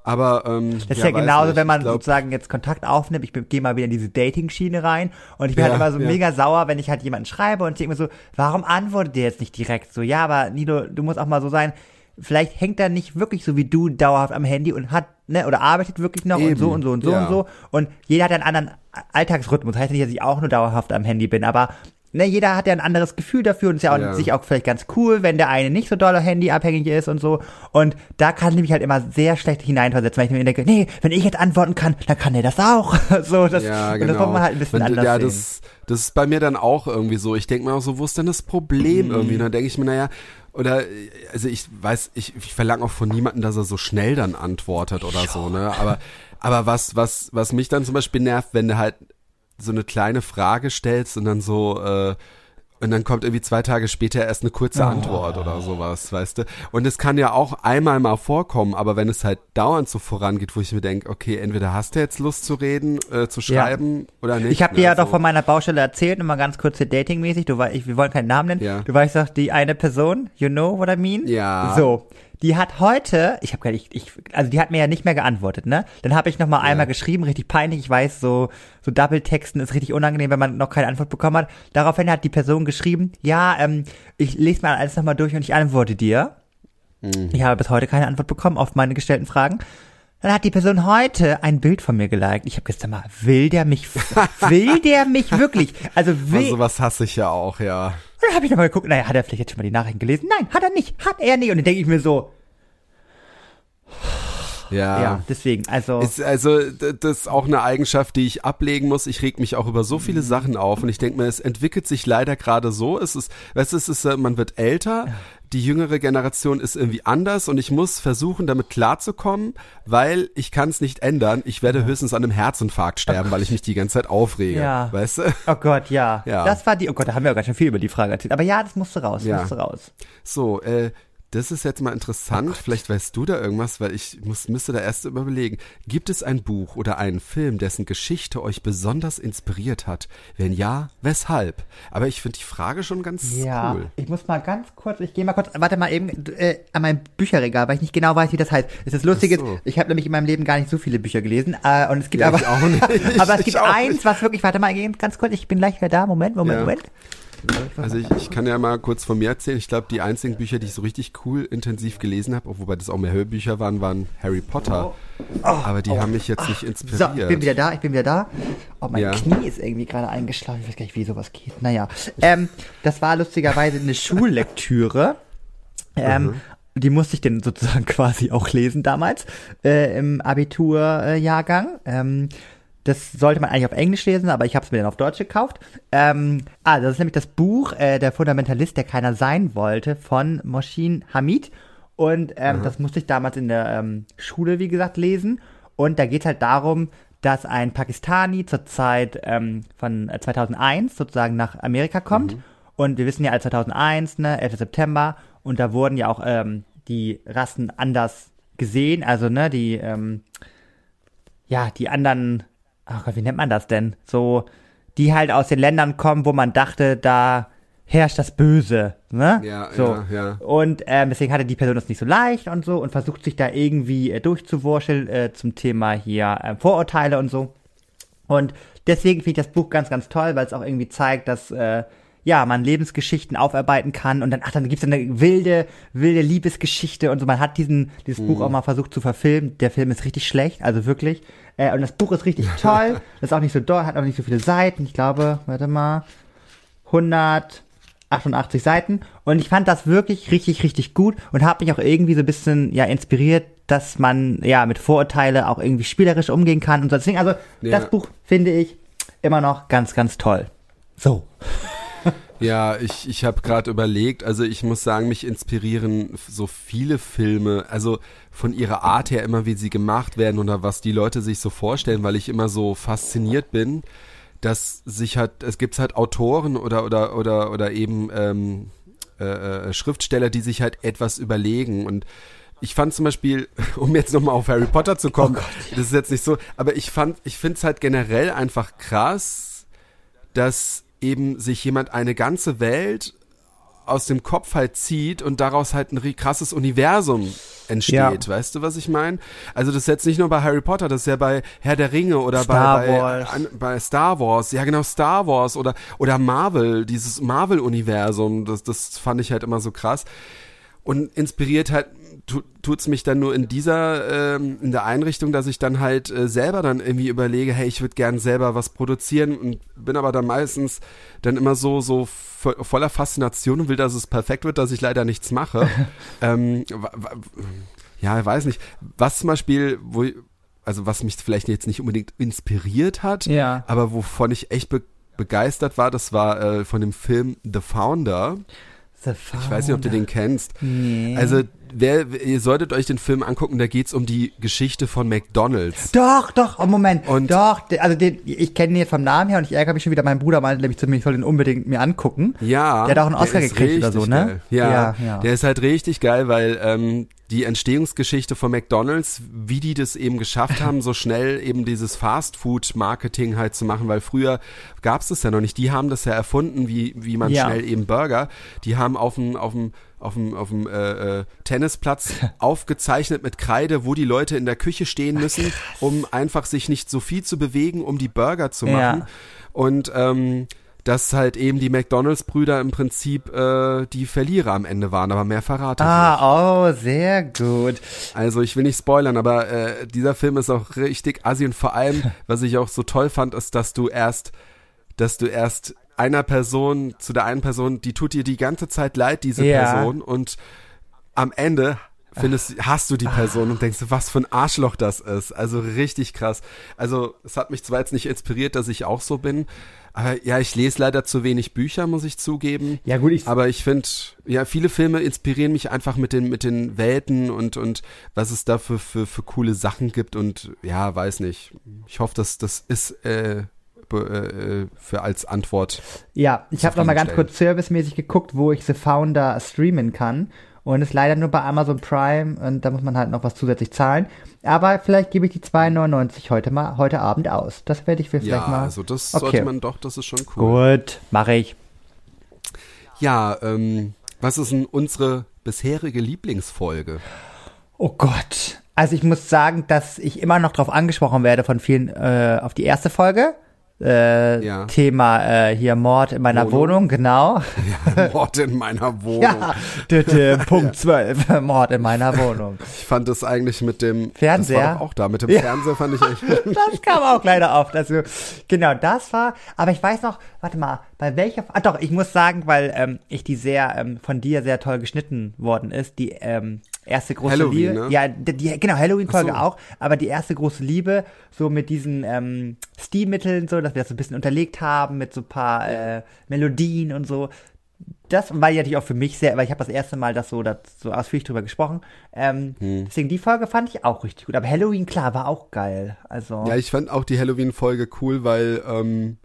Aber ähm, Das ist ja, weiß genauso, nicht, wenn man glaub, sozusagen jetzt Kontakt aufnimmt. Ich gehe mal wieder in diese Dating-Schiene rein und ich bin Ja, halt immer so ja. mega sauer, wenn ich halt jemanden schreibe und denke mir so, warum antwortet der jetzt nicht direkt so? Ja, aber Nilo, du musst auch mal so sein, vielleicht hängt er nicht wirklich so wie du dauerhaft am Handy und hat, ne, oder arbeitet wirklich noch und Eben, so und so und so ja. und so. Und jeder hat ja einen anderen Alltagsrhythmus. Heißt nicht, dass ich auch nur dauerhaft am Handy bin, aber ne, jeder hat ja ein anderes Gefühl dafür und ist ja auch Ja. sich auch vielleicht ganz cool, wenn der eine nicht so doll handyabhängig ist und so. Und da kann ich mich halt immer sehr schlecht hineinversetzen, weil ich mir denke, nee, wenn ich jetzt antworten kann, dann kann der das auch. so, das, Ja, und genau. das muss man halt ein bisschen Wenn- anders ja, sehen. das, das ist bei mir dann auch irgendwie so. Ich denke mir auch so, wo ist denn das Problem Mhm. irgendwie? Und dann denke ich mir, naja, oder, also ich weiß, ich, ich verlange auch von niemandem, dass er so schnell dann antwortet oder so, ne? Aber, aber was, was, was mich dann zum Beispiel nervt, wenn du halt so eine kleine Frage stellst und dann so, äh, und dann kommt irgendwie zwei Tage später erst eine kurze Antwort oder sowas, weißt du? Und es kann ja auch einmal mal vorkommen, aber wenn es halt dauernd so vorangeht, wo ich mir denke, okay, entweder hast du jetzt Lust zu reden, äh, zu Ja. schreiben oder nicht. Ich habe ne? dir ja doch So. von meiner Baustelle erzählt, nur mal ganz kurz hier datingmäßig. Du weißt, wir wollen keinen Namen nennen. Ja. Du weißt doch, die eine Person, you know what I mean? Ja. So, die hat heute, ich habe gar nicht, ich, also die hat mir ja nicht mehr geantwortet, ne? Dann habe ich noch mal einmal geschrieben, richtig peinlich. Ich weiß, so so Double-Texten ist richtig unangenehm, wenn man noch keine Antwort bekommen hat. Daraufhin hat die Person geschrieben, ja, ähm, ich lese mal alles noch mal durch und ich antworte dir. Mhm. Ich habe bis heute keine Antwort bekommen auf meine gestellten Fragen. Dann hat die Person heute ein Bild von mir geliked. Ich habe gesagt, mal, will der mich, will der mich wirklich? Also will, Also was hasse ich ja auch, ja. Dann habe ich nochmal geguckt, naja, hat er vielleicht jetzt schon mal die Nachrichten gelesen? Nein, hat er nicht, hat er nicht. Und dann denke ich mir so, Ja. ja, deswegen, also, Ist also das ist auch eine Eigenschaft, die ich ablegen muss. Ich reg mich auch über so viele Sachen auf und ich denke mir, es entwickelt sich leider gerade so. Es ist, weißt du, es ist, äh, man wird älter, die jüngere Generation ist irgendwie anders und ich muss versuchen, damit klarzukommen, weil ich kann es nicht ändern. Ich werde höchstens an einem Herzinfarkt sterben, weil ich mich die ganze Zeit aufrege. Ja. Weißt du? oh Gott, ja. Ja. Das war die, oh Gott, da haben wir ja ganz schön viel über die Frage erzählt. Aber ja, das musste raus, Ja. musste raus. So, äh, das ist jetzt mal Oh interessant. Vielleicht weißt du da irgendwas, weil ich muss, müsste da erst überlegen. Gibt es ein Buch oder einen Film, dessen Geschichte euch besonders inspiriert hat? Wenn ja, weshalb? Aber ich finde die Frage schon ganz Ja, cool. ich muss mal ganz kurz, ich gehe mal kurz, warte mal eben äh, an mein Bücherregal, weil ich nicht genau weiß, wie das heißt. Es ist lustig, so. ich habe nämlich in meinem Leben gar nicht so viele Bücher gelesen äh, und es gibt Ja, aber, ich auch nicht. aber es gibt eins, was wirklich, warte mal, ganz kurz, ich bin gleich wieder da, Moment, Moment, Ja. Moment. Also ich, ich kann ja mal kurz von mir erzählen. Ich glaube, die einzigen Bücher, die ich so richtig cool intensiv gelesen habe, wobei das auch mehr Hörbücher waren, waren Harry Potter. Aber die haben mich jetzt nicht So, inspiriert. ich bin wieder da, ich bin wieder da. Oh, mein Ja. Knie ist irgendwie gerade eingeschlafen. Ich weiß gar nicht, wie sowas geht. Naja, ähm, das war lustigerweise eine Schullektüre. Ähm, Die musste ich denn sozusagen quasi auch lesen damals äh, im Abiturjahrgang. Ähm, das sollte man eigentlich auf Englisch lesen, aber ich habe es mir dann auf Deutsch gekauft. Ähm, ah, das ist nämlich das Buch äh, Der Fundamentalist, der keiner sein wollte von Moshin Hamid. Und ähm, das musste ich damals in der ähm, Schule, wie gesagt, lesen. Und da geht halt darum, dass ein Pakistani zur Zeit ähm, von äh, 2001 sozusagen nach Amerika kommt. Und wir wissen ja, als 2001, ne, 11. September, und da wurden ja auch ähm, die Rassen anders gesehen. Also, ne, die, ähm, ja, die anderen, ach Gott, wie nennt man das denn? So, die halt aus den Ländern kommen, wo man dachte, da herrscht das Böse, ne? Ja, so. ja, ja. Und ähm, deswegen hatte die Person das nicht so leicht und so und versucht sich da irgendwie äh, durchzuwurscheln äh, zum Thema hier äh, Vorurteile und so. Und deswegen finde ich das Buch ganz, ganz toll, weil es auch irgendwie zeigt, dass äh, ja, man Lebensgeschichten aufarbeiten kann und dann, ach, dann gibt's eine wilde, wilde Liebesgeschichte und so. Man hat diesen, dieses Buch auch mal versucht zu verfilmen. Der Film ist richtig schlecht, also wirklich. Äh, und das Buch ist richtig toll. Das ist auch nicht so doll, hat auch nicht so viele Seiten. Ich glaube, warte mal, 188 Seiten. Und ich fand das wirklich richtig, richtig gut und habe mich auch irgendwie so ein bisschen, ja, inspiriert, dass man, ja, mit Vorurteile auch irgendwie spielerisch umgehen kann und so. Deswegen, also, Ja. das Buch finde ich immer noch ganz, ganz toll. So. Ja, ich, ich habe gerade überlegt, also ich muss sagen, mich inspirieren so viele Filme, also von ihrer Art her immer, wie sie gemacht werden oder was die Leute sich so vorstellen, weil ich immer so fasziniert bin, dass sich halt, es gibt halt Autoren oder oder oder oder eben ähm, äh, äh, Schriftsteller, die sich halt etwas überlegen. Und ich fand zum Beispiel, um jetzt nochmal auf Harry Potter zu kommen, das ist jetzt nicht so, aber ich fand, ich finde es halt generell einfach krass, dass eben sich jemand eine ganze Welt aus dem Kopf halt zieht und daraus halt ein krasses Universum entsteht. Ja. Weißt du, was ich meine? Also das ist jetzt nicht nur bei Harry Potter, das ist ja bei Herr der Ringe oder Star bei, bei, an, bei Star Wars. Ja, genau, Star Wars oder, oder Marvel, dieses Marvel-Universum. Das, das fand ich halt immer so krass. Und inspiriert halt tu, tut's mich dann nur in dieser, ähm, in der Einrichtung, dass ich dann halt äh, selber dann irgendwie überlege, hey, ich würde gern selber was produzieren und bin aber dann meistens dann immer so, so vo voller Faszination und will, dass es perfekt wird, dass ich leider nichts mache. ähm, ja, ich weiß nicht. Was zum Beispiel, wo, also was mich vielleicht jetzt nicht unbedingt inspiriert hat, Ja. aber wovon ich echt be begeistert war, das war äh, von dem Film The Founder. Ich weiß nicht, ob du den kennst. Nee. Also, wer, ihr solltet euch den Film angucken, da geht's um die Geschichte von McDonalds. Doch, doch, oh Moment. Und- doch, also den, ich kenne ihn jetzt vom Namen her und ich ärgere mich schon wieder. Mein Bruder meinte nämlich zu mir, ich soll den unbedingt mir angucken. Ja. Der hat auch einen Oscar gekriegt oder so, ne? Ja, Ja, ja. der ist halt richtig geil, weil ähm, die Entstehungsgeschichte von McDonalds, wie die das eben geschafft haben, so schnell eben dieses Fast-Food-Marketing halt zu machen, weil früher gab's das ja noch nicht. Die haben das ja erfunden, wie, wie man Ja. schnell eben Burger, die haben auf dem, auf dem auf dem, auf dem äh, äh, Tennisplatz aufgezeichnet mit Kreide, wo die Leute in der Küche stehen müssen, um einfach sich nicht so viel zu bewegen, um die Burger zu Ja. machen. Und ähm, dass halt eben die McDonalds-Brüder im Prinzip äh, die Verlierer am Ende waren, aber mehr verrate ich nicht. Ah, oh, sehr gut. Also ich will nicht spoilern, aber äh, dieser Film ist auch richtig assi und vor allem, was ich auch so toll fand, ist, dass du erst, dass du erst einer Person, zu der einen Person, die tut dir die ganze Zeit leid, diese Ja. Person und am Ende findest, hast du die Person und denkst, was für ein Arschloch das ist. Also richtig krass. Also es hat mich zwar jetzt nicht inspiriert, dass ich auch so bin, aber ja, ich lese leider zu wenig Bücher, muss ich zugeben. Ja gut, ich, Aber ich finde, ja, viele Filme inspirieren mich einfach mit den, mit den Welten und, und was es da für, für, für coole Sachen gibt und ja, weiß nicht. Ich hoffe, dass das ist äh, äh, für als Antwort. ja, ich habe noch mal ganz kurz servicemäßig geguckt, wo ich The Founder streamen kann. Und ist leider nur bei Amazon Prime und da muss man halt noch was zusätzlich zahlen. Aber vielleicht gebe ich die 2,99 heute mal, heute Abend aus. Das werde ich vielleicht Ja, mal. also das Okay. sollte man doch, das ist schon cool. Gut, mache ich. Ja, ähm, was ist denn unsere bisherige Lieblingsfolge? Oh Gott. Also ich muss sagen, dass ich immer noch darauf angesprochen werde von vielen äh, auf die erste Folge. Äh, Ja. Thema äh, hier Mord in meiner Wohnung. Wohnung, genau. Ja, Mord in meiner Wohnung. Ja, Tüte, Punkt 12, Mord in meiner Wohnung. Ich fand das eigentlich mit dem Fernseher? Das war auch da. Mit dem Ja. Fernseher fand ich echt. Das kam auch leider oft. Also, genau, das war, aber ich weiß noch, warte mal, bei welcher, ah doch, ich muss sagen, weil ähm, ich die sehr, ähm, von dir sehr toll geschnitten worden ist, die ähm, erste große Halloween, Liebe. ne? Ja, die, genau, Halloween-Folge so. auch, aber die erste große Liebe, so mit diesen ähm, Stilmitteln, so, dass wir das so ein bisschen unterlegt haben, mit so ein paar äh, Melodien und so. Das war ja natürlich auch für mich sehr, weil ich habe das erste Mal das so, das so ausführlich drüber gesprochen. Ähm, Hm. Deswegen die Folge fand ich auch richtig gut. Aber Halloween, klar, war auch geil. Also. Ja, ich fand auch die Halloween-Folge cool, weil ähm,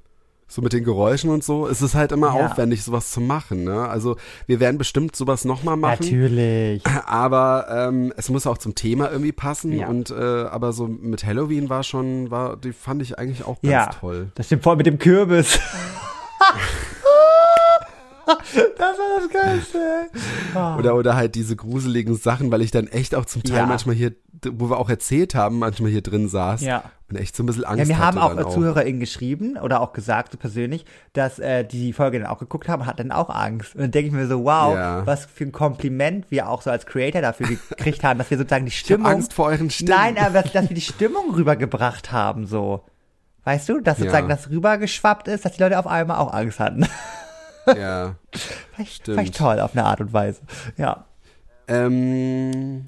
so mit den Geräuschen und so, es ist halt immer Ja. aufwendig, sowas zu machen. Ne? Also wir werden bestimmt sowas nochmal machen. Natürlich. Aber ähm, es muss auch zum Thema irgendwie passen. Ja. Und äh, aber so mit Halloween war schon, war, die fand ich eigentlich auch ganz Ja. toll. Das stimmt voll mit dem Kürbis. Das war das Geilste. Oh. Oder, oder halt diese gruseligen Sachen, weil ich dann echt auch zum Teil Ja. manchmal hier, wo wir auch erzählt haben, manchmal hier drin saß Ja. und echt so ein bisschen Angst Ja, mir haben auch, äh, ZuhörerInnen geschrieben oder auch gesagt, so persönlich, dass äh, die die Folge dann auch geguckt haben, hat dann auch Angst. Und dann denke ich mir so, wow, Ja. was für ein Kompliment wir auch so als Creator dafür gekriegt haben, dass wir sozusagen die Ich Stimmung. Angst vor euren Stimmen. Nein, aber dass, dass wir die Stimmung rübergebracht haben, so. Weißt du, dass sozusagen Ja. das rübergeschwappt ist, dass die Leute auf einmal auch Angst hatten. Ja. Vielleicht, Stimmt. vielleicht toll auf eine Art und Weise. Ja. Ähm,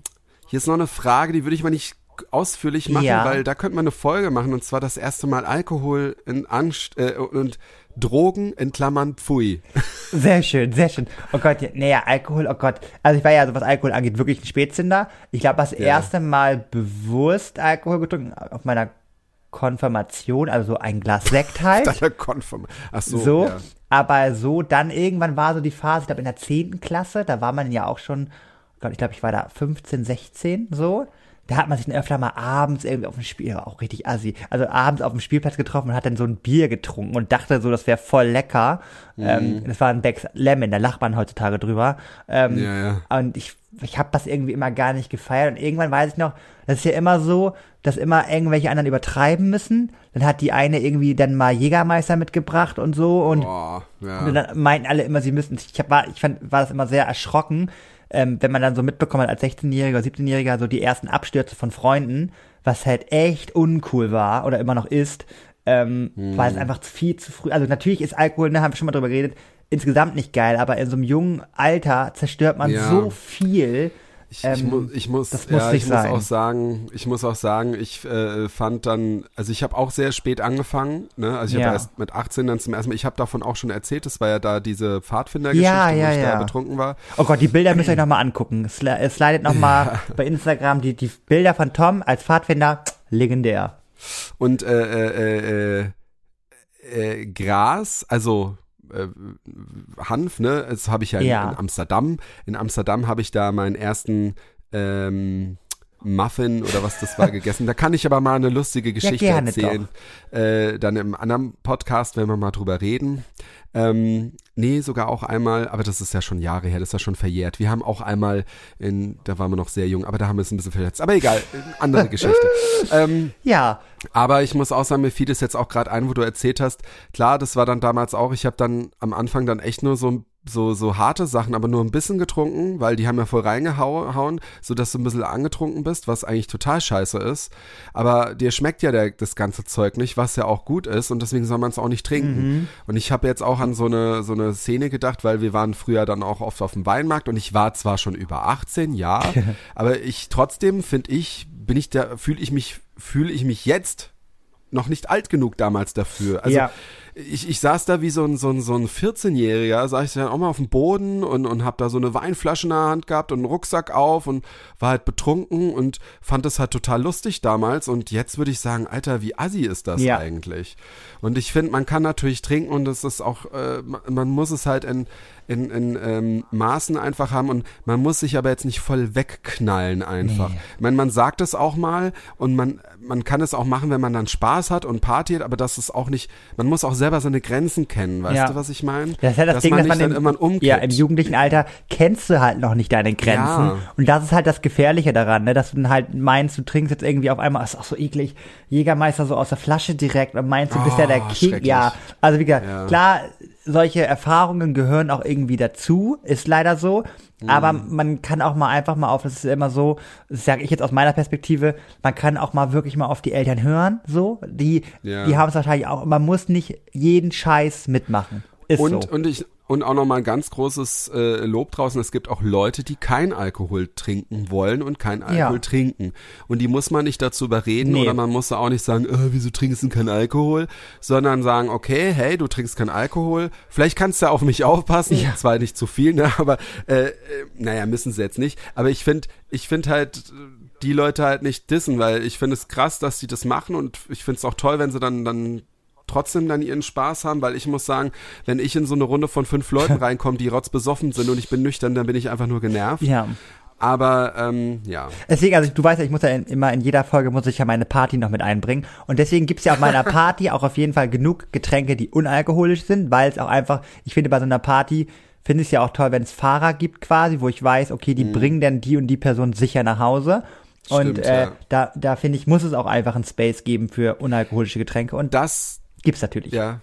hier ist noch eine Frage, die würde ich mal nicht ausführlich machen, Ja. weil da könnte man eine Folge machen und zwar das erste Mal Alkohol in Angst äh, und Drogen in Klammern Pfui. Sehr schön, sehr schön. Oh Gott, ja, naja, Alkohol, oh Gott. Also ich war ja, so was Alkohol angeht, wirklich ein Spätzünder. Ich glaube, das erste Mal bewusst Alkohol getrunken auf meiner Konfirmation, also so ein Glas Sekt halt. Konfirm. Ach so. so, Ja. Aber so, dann irgendwann war so die Phase, ich glaube in der 10. Klasse, da war man ja auch schon, oh Gott, ich glaube, ich war da 15, 16, so. Da hat man sich dann öfter mal abends irgendwie auf dem Spiel, war auch richtig assi, also abends auf dem Spielplatz getroffen und hat dann so ein Bier getrunken und dachte so, das wäre voll lecker. Mhm. Ähm, das war ein Becks Lemon, da lacht man heutzutage drüber. Ähm, Ja, ja. Und ich, ich habe das irgendwie immer gar nicht gefeiert. Und irgendwann weiß ich noch, das ist ja immer so, dass immer irgendwelche anderen übertreiben müssen. Dann hat die eine irgendwie dann mal Jägermeister mitgebracht und so. Und Boah, ja. und dann meinten alle immer, sie müssten. Ich hab, war, ich fand, war das immer sehr erschrocken, ähm, wenn man dann so mitbekommen hat als 16-Jähriger oder 17-Jähriger so die ersten Abstürze von Freunden, was halt echt uncool war oder immer noch ist, ähm, Hm. weil es einfach viel zu früh. Also natürlich ist Alkohol, ne, haben wir schon mal drüber geredet, insgesamt nicht geil, aber in so einem jungen Alter zerstört man Ja. so viel. Ich, ich, Ähm, muss, ich muss, das muss ja, ich muss auch sagen, ich muss auch sagen, ich äh, fand dann, also ich habe auch sehr spät angefangen, ne? Also ich Ja. habe erst mit 18 dann zum ersten Mal, ich habe davon auch schon erzählt, das war ja da diese Pfadfindergeschichte, Ja, ja, wo ich ja. da betrunken war. Oh Gott, die Bilder müsst ihr euch nochmal angucken. Sli äh, slidet nochmal bei Instagram die, die Bilder von Tom als Pfadfinder. Legendär. Und äh, äh, äh, äh, Gras, also äh, Hanf, ne? Das habe ich ja in, Ja. in Amsterdam. In Amsterdam habe ich da meinen ersten ähm, Muffin oder was das war gegessen. Da kann ich aber mal eine lustige Geschichte gerne erzählen. Äh, dann im anderen Podcast, wenn wir mal drüber reden. Ähm, nee, sogar auch einmal, aber das ist ja schon Jahre her, das ist ja schon verjährt. Wir haben auch einmal in, da waren wir noch sehr jung, aber da haben wir es ein bisschen verletzt. Aber egal, andere Geschichte. ähm, Ja, aber ich muss auch sagen, mir fiel das jetzt auch gerade ein, wo du erzählt hast. Klar, das war dann damals auch, ich habe dann am Anfang dann echt nur so, so, so harte Sachen, aber nur ein bisschen getrunken, weil die haben ja voll reingehauen, sodass du ein bisschen angetrunken bist, was eigentlich total scheiße ist. Aber dir schmeckt ja der, das ganze Zeug nicht, was ja auch gut ist und deswegen soll man es auch nicht trinken. Und ich habe jetzt auch an so eine, so eine Szene gedacht, weil wir waren früher dann auch oft auf dem Weinmarkt und ich war zwar schon über 18, ja, aber ich trotzdem finde ich, bin ich da, fühle ich mich, fühle ich mich jetzt noch nicht alt genug damals dafür. Also Ja. Ich, ich saß da wie so ein, so ein, so ein 14-Jähriger, saß ich dann auch mal auf dem Boden und, und hab da so eine Weinflasche in der Hand gehabt und einen Rucksack auf und war halt betrunken und fand das halt total lustig damals. Und jetzt würde ich sagen, Alter, wie assi ist das Ja. eigentlich? Und ich finde, man kann natürlich trinken und es ist auch, äh, man, man muss es halt in, in, in ähm, Maßen einfach haben und man muss sich aber jetzt nicht voll wegknallen einfach. Nee. Ich meine, man sagt es auch mal und man, man kann es auch machen, wenn man dann Spaß hat und partiert, aber das ist auch nicht, man muss auch selber seine Grenzen kennen, weißt Ja. du, was ich meine? Das ist ja das dass Ding, man dass man dann im, irgendwann umkippt. ja, im jugendlichen Alter kennst du halt noch nicht deine Grenzen. Ja. Und das ist halt das Gefährliche daran, ne? dass du dann halt meinst, du trinkst jetzt irgendwie auf einmal, ist auch so eklig, Jägermeister so aus der Flasche direkt und meinst, du bist ja der Oh, King. Ja, also wie gesagt, Ja. klar, solche Erfahrungen gehören auch irgendwie dazu, ist leider so. Aber Mhm. man kann auch mal einfach mal auf, das ist immer so, das sage ich jetzt aus meiner Perspektive, man kann auch mal wirklich mal auf die Eltern hören, so. Die, Ja. die haben es wahrscheinlich auch, man muss nicht jeden Scheiß mitmachen. Ist Und, so. und ich und auch nochmal ein ganz großes äh, Lob draußen. Es gibt auch Leute, die kein Alkohol trinken wollen und kein Alkohol Ja. trinken. Und die muss man nicht dazu überreden Nee. oder man muss da auch nicht sagen, äh, wieso trinkst du kein Alkohol? Sondern sagen, okay, hey, du trinkst kein Alkohol. Vielleicht kannst du auf mich aufpassen. Ja. Zwar nicht zu viel, ne, aber äh, äh, naja, müssen sie jetzt nicht. Aber ich finde, ich finde halt die Leute halt nicht dissen, weil ich finde es krass, dass sie das machen und ich finde es auch toll, wenn sie dann dann trotzdem dann ihren Spaß haben, weil ich muss sagen, wenn ich in so eine Runde von fünf Leuten reinkomme, die rotzbesoffen sind und ich bin nüchtern, dann bin ich einfach nur genervt. Ja. Aber ähm, ja. Deswegen, also du weißt ja, ich muss ja in, immer in jeder Folge muss ich ja meine Party noch mit einbringen. Und deswegen gibt's ja auf meiner Party auch auf jeden Fall genug Getränke, die unalkoholisch sind, weil es auch einfach, ich finde, bei so einer Party finde ich es ja auch toll, wenn es Fahrer gibt quasi, wo ich weiß, okay, die bringen dann die und die Person sicher nach Hause. Und Mhm. Stimmt, äh, ja. da, da finde ich, muss es auch einfach einen Space geben für unalkoholische Getränke. Und Das gibt's natürlich. Ja.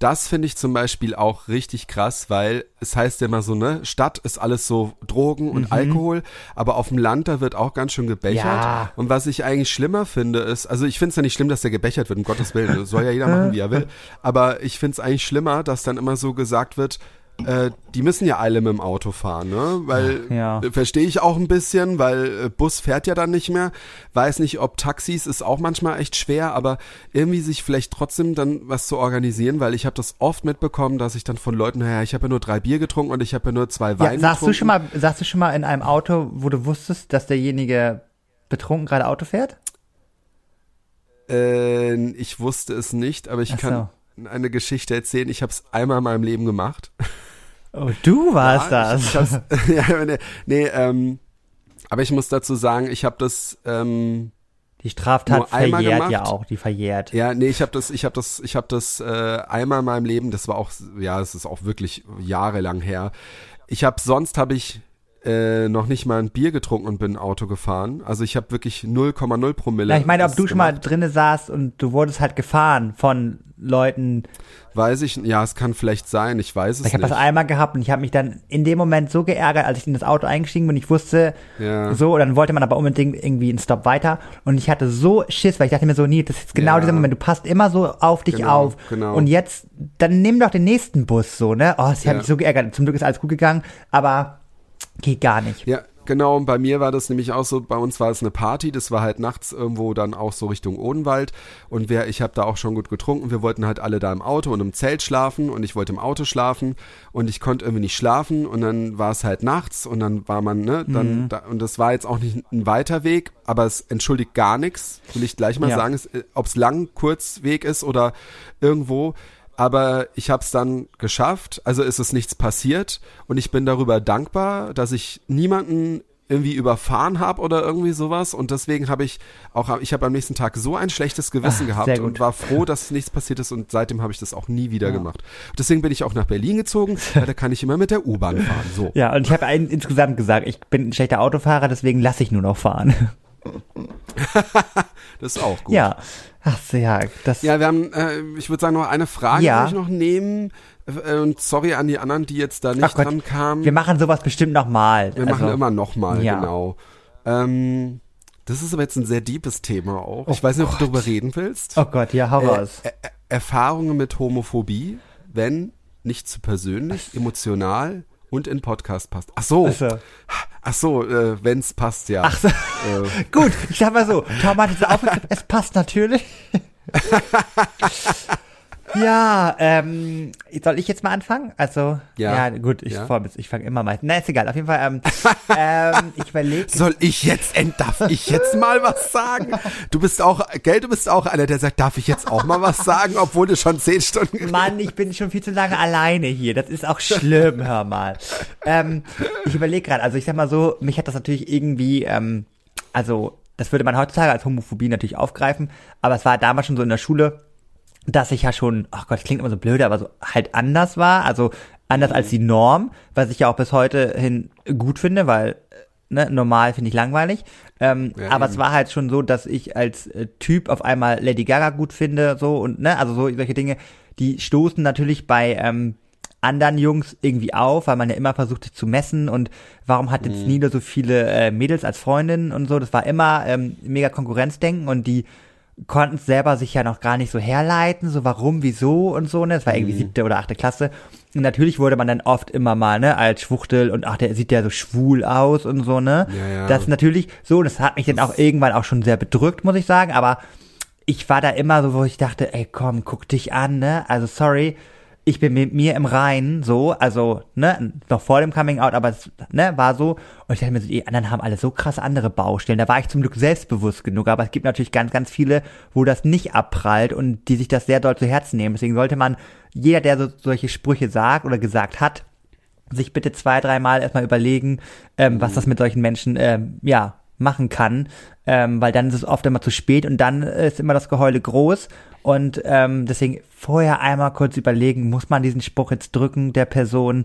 Das finde ich zum Beispiel auch richtig krass, weil es heißt ja immer so, ne, Stadt ist alles so Drogen und Alkohol, aber auf dem Land, da wird auch ganz schön gebechert. Ja. Und was ich eigentlich schlimmer finde, ist, also ich finde es ja nicht schlimm, dass der gebechert wird, um Gottes Willen, das soll ja jeder machen, wie er will. Aber ich finde es eigentlich schlimmer, dass dann immer so gesagt wird, äh, die müssen ja alle mit dem Auto fahren, ne? Weil Ja. verstehe ich auch ein bisschen, weil äh, Bus fährt ja dann nicht mehr. Weiß nicht, ob Taxis ist auch manchmal echt schwer, aber irgendwie sich vielleicht trotzdem dann was zu organisieren, weil ich habe das oft mitbekommen, dass ich dann von Leuten, naja, ich habe ja nur drei Bier getrunken und ich habe ja nur zwei Wein Ja, sagst getrunken. du schon mal, sagst du schon mal in einem Auto, wo du wusstest, dass derjenige betrunken gerade Auto fährt? Äh, ich wusste es nicht, aber ich Ach kann eine Geschichte erzählen. Ich habe es einmal in meinem Leben gemacht. Oh, du warst Ja, das. Ich, ich ja, nee, nee ähm, aber ich muss dazu sagen, ich habe das ähm, Die Straftat verjährt ja auch, die verjährt. Ja, nee, ich habe das, ich habe das, ich habe das äh, einmal in meinem Leben. Das war auch, ja, es ist auch wirklich jahrelang her. Ich habe sonst habe ich äh, noch nicht mal ein Bier getrunken und bin Auto gefahren. Also ich habe wirklich 0,0 Promille. Ja, ich meine, ob du schon mal drinne saßt und du wurdest halt gefahren von Leuten. Weiß ich, ja, es kann vielleicht sein. Ich weiß es Ich habe nicht. das einmal gehabt und ich habe mich dann in dem Moment so geärgert, als ich in das Auto eingestiegen bin. Ich wusste Ja. so, dann wollte man aber unbedingt irgendwie einen Stopp weiter. Und ich hatte so Schiss, weil ich dachte mir so, nee, das ist jetzt genau Ja. dieser Moment. Du passt immer so auf dich Genau, auf. genau. Und jetzt, dann nimm doch den nächsten Bus so, ne? Oh, ich habe Ja. mich so geärgert. Zum Glück ist alles gut gegangen, aber geht gar nicht. Ja, genau. Und bei mir war das nämlich auch so, bei uns war es eine Party, das war halt nachts irgendwo dann auch so Richtung Odenwald. Und wer, ich habe da auch schon gut getrunken. Wir wollten halt alle da im Auto und im Zelt schlafen und ich wollte im Auto schlafen und ich konnte irgendwie nicht schlafen und dann war es halt nachts und dann war man, ne, dann, da, und das war jetzt auch nicht ein weiter Weg, aber es entschuldigt gar nichts, will ich gleich mal Ja. sagen, ob es lang, kurz Weg ist oder irgendwo. Aber ich habe es dann geschafft, also ist es nichts passiert und ich bin darüber dankbar, dass ich niemanden irgendwie überfahren habe oder irgendwie sowas und deswegen habe ich auch ich habe am nächsten Tag so ein schlechtes Gewissen Ach, gehabt und war froh, dass nichts passiert ist und seitdem habe ich das auch nie wieder gemacht. Deswegen bin ich auch nach Berlin gezogen, weil da kann ich immer mit der U-Bahn fahren. So. Ja, und ich habe insgesamt gesagt, ich bin ein schlechter Autofahrer, deswegen lasse ich nur noch fahren. Das ist auch gut. Ja. Ach so, ja, das. Ja, wir haben, äh, ich würde sagen, noch eine Frage Ja. ich noch nehmen. Äh, Und sorry an die anderen, die jetzt da nicht Gott, dran kamen. Wir machen sowas bestimmt nochmal. Wir machen immer nochmal, ja. genau. Ähm, das ist aber jetzt ein sehr deepes Thema auch. Oh ich weiß nicht, ob du darüber reden willst. Oh Gott, ja, hau Äh, raus. Er Erfahrungen mit Homophobie, wenn nicht zu persönlich, emotional und in Podcast passt. Ach so. Ach so. Ach so, äh, wenn's passt, ja. Ach so. Äh, Gut, ich sag mal so, Tom hat es aufgegriffen, es passt natürlich. ja, ähm, soll ich jetzt mal anfangen? Also, ja, Ja. gut, ich, Ja. ich fange immer mal. Na, ist egal, auf jeden Fall, ähm, ähm, ich überlege. soll ich jetzt, end- darf ich jetzt mal was sagen? Du bist auch, gell, du bist auch einer, der sagt, darf ich jetzt auch mal was sagen, obwohl du schon zehn Stunden Mann, ich bin schon viel zu lange alleine hier. Das ist auch schlimm, hör mal. Ähm, ich überlege gerade, also ich sag mal so, mich hat das natürlich irgendwie, ähm, also das würde man heutzutage als Homophobie natürlich aufgreifen, aber es war damals schon so in der Schule, dass ich ja schon, ach Gott, das klingt immer so blöde, aber so halt anders war, also anders als die Norm, was ich ja auch bis heute hin gut finde, weil äh, ne, normal finde ich langweilig. Ähm, Ja, aber eben. es war halt schon so, dass ich als äh, Typ auf einmal Lady Gaga gut finde, so und ne, also so solche Dinge, die stoßen natürlich bei ähm, anderen Jungs irgendwie auf, weil man ja immer versucht sich zu messen und warum hat jetzt Nilo so viele äh, Mädels als Freundinnen und so, das war immer ähm, mega Konkurrenzdenken und die konnten es selber sich ja noch gar nicht so herleiten, so warum, wieso und so, ne? Das war irgendwie siebte oder achte Klasse. Und natürlich wurde man dann oft immer mal, ne, als Schwuchtel und ach, der sieht ja so schwul aus und so, ne? Ja, ja. Das ist natürlich so, das hat mich dann auch irgendwann auch schon sehr bedrückt, muss ich sagen, aber ich war da immer so, wo ich dachte, ey, komm, guck dich an, ne? Also sorry, ich bin mit mir im Reinen, so, also, ne, noch vor dem Coming Out, aber es, ne, war so. Und ich dachte mir so, die anderen haben alle so krass andere Baustellen. Da war ich zum Glück selbstbewusst genug, aber es gibt natürlich ganz, ganz viele, wo das nicht abprallt und die sich das sehr doll zu Herzen nehmen. Deswegen sollte man, jeder, der so, solche Sprüche sagt oder gesagt hat, sich bitte zwei, dreimal erstmal überlegen, ähm, was das mit solchen Menschen, ähm, ja, machen kann, ähm, weil dann ist es oft immer zu spät und dann ist immer das Geheule groß und ähm, deswegen vorher einmal kurz überlegen, muss man diesen Spruch jetzt drücken der Person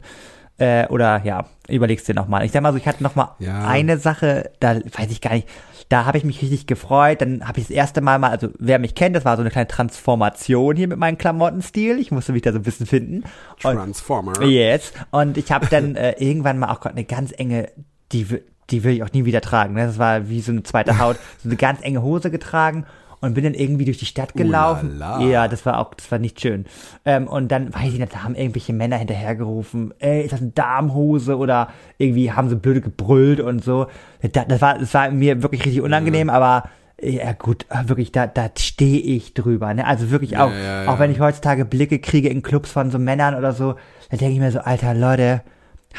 Äh, oder ja, überlegst dir nochmal. Ich sag mal so, ich hatte nochmal Ja. eine Sache, da weiß ich gar nicht, da habe ich mich richtig gefreut. Dann habe ich das erste Mal mal, also wer mich kennt, das war so eine kleine Transformation hier mit meinem Klamottenstil. Ich musste mich da so ein bisschen finden. Und, Transformer. Yes. Und ich habe dann äh, irgendwann mal auch Gott, eine ganz enge, die, die will ich auch nie wieder tragen. Ne? Das war wie so eine zweite Haut, so eine ganz enge Hose getragen und bin dann irgendwie durch die Stadt gelaufen. la. Ja, das war auch, das war nicht schön. Ähm, und dann weiß ich nicht, da haben irgendwelche Männer hinterhergerufen, ey, ist das eine Darmhose oder irgendwie haben sie blöde gebrüllt und so. Da- Das war, das war mir wirklich richtig unangenehm, aber ja gut, äh, wirklich, da, da stehe ich drüber. Ne? Also wirklich auch, ja, ja. auch wenn ich heutzutage Blicke kriege in Clubs von so Männern oder so, da denke ich mir so, Alter, Leute,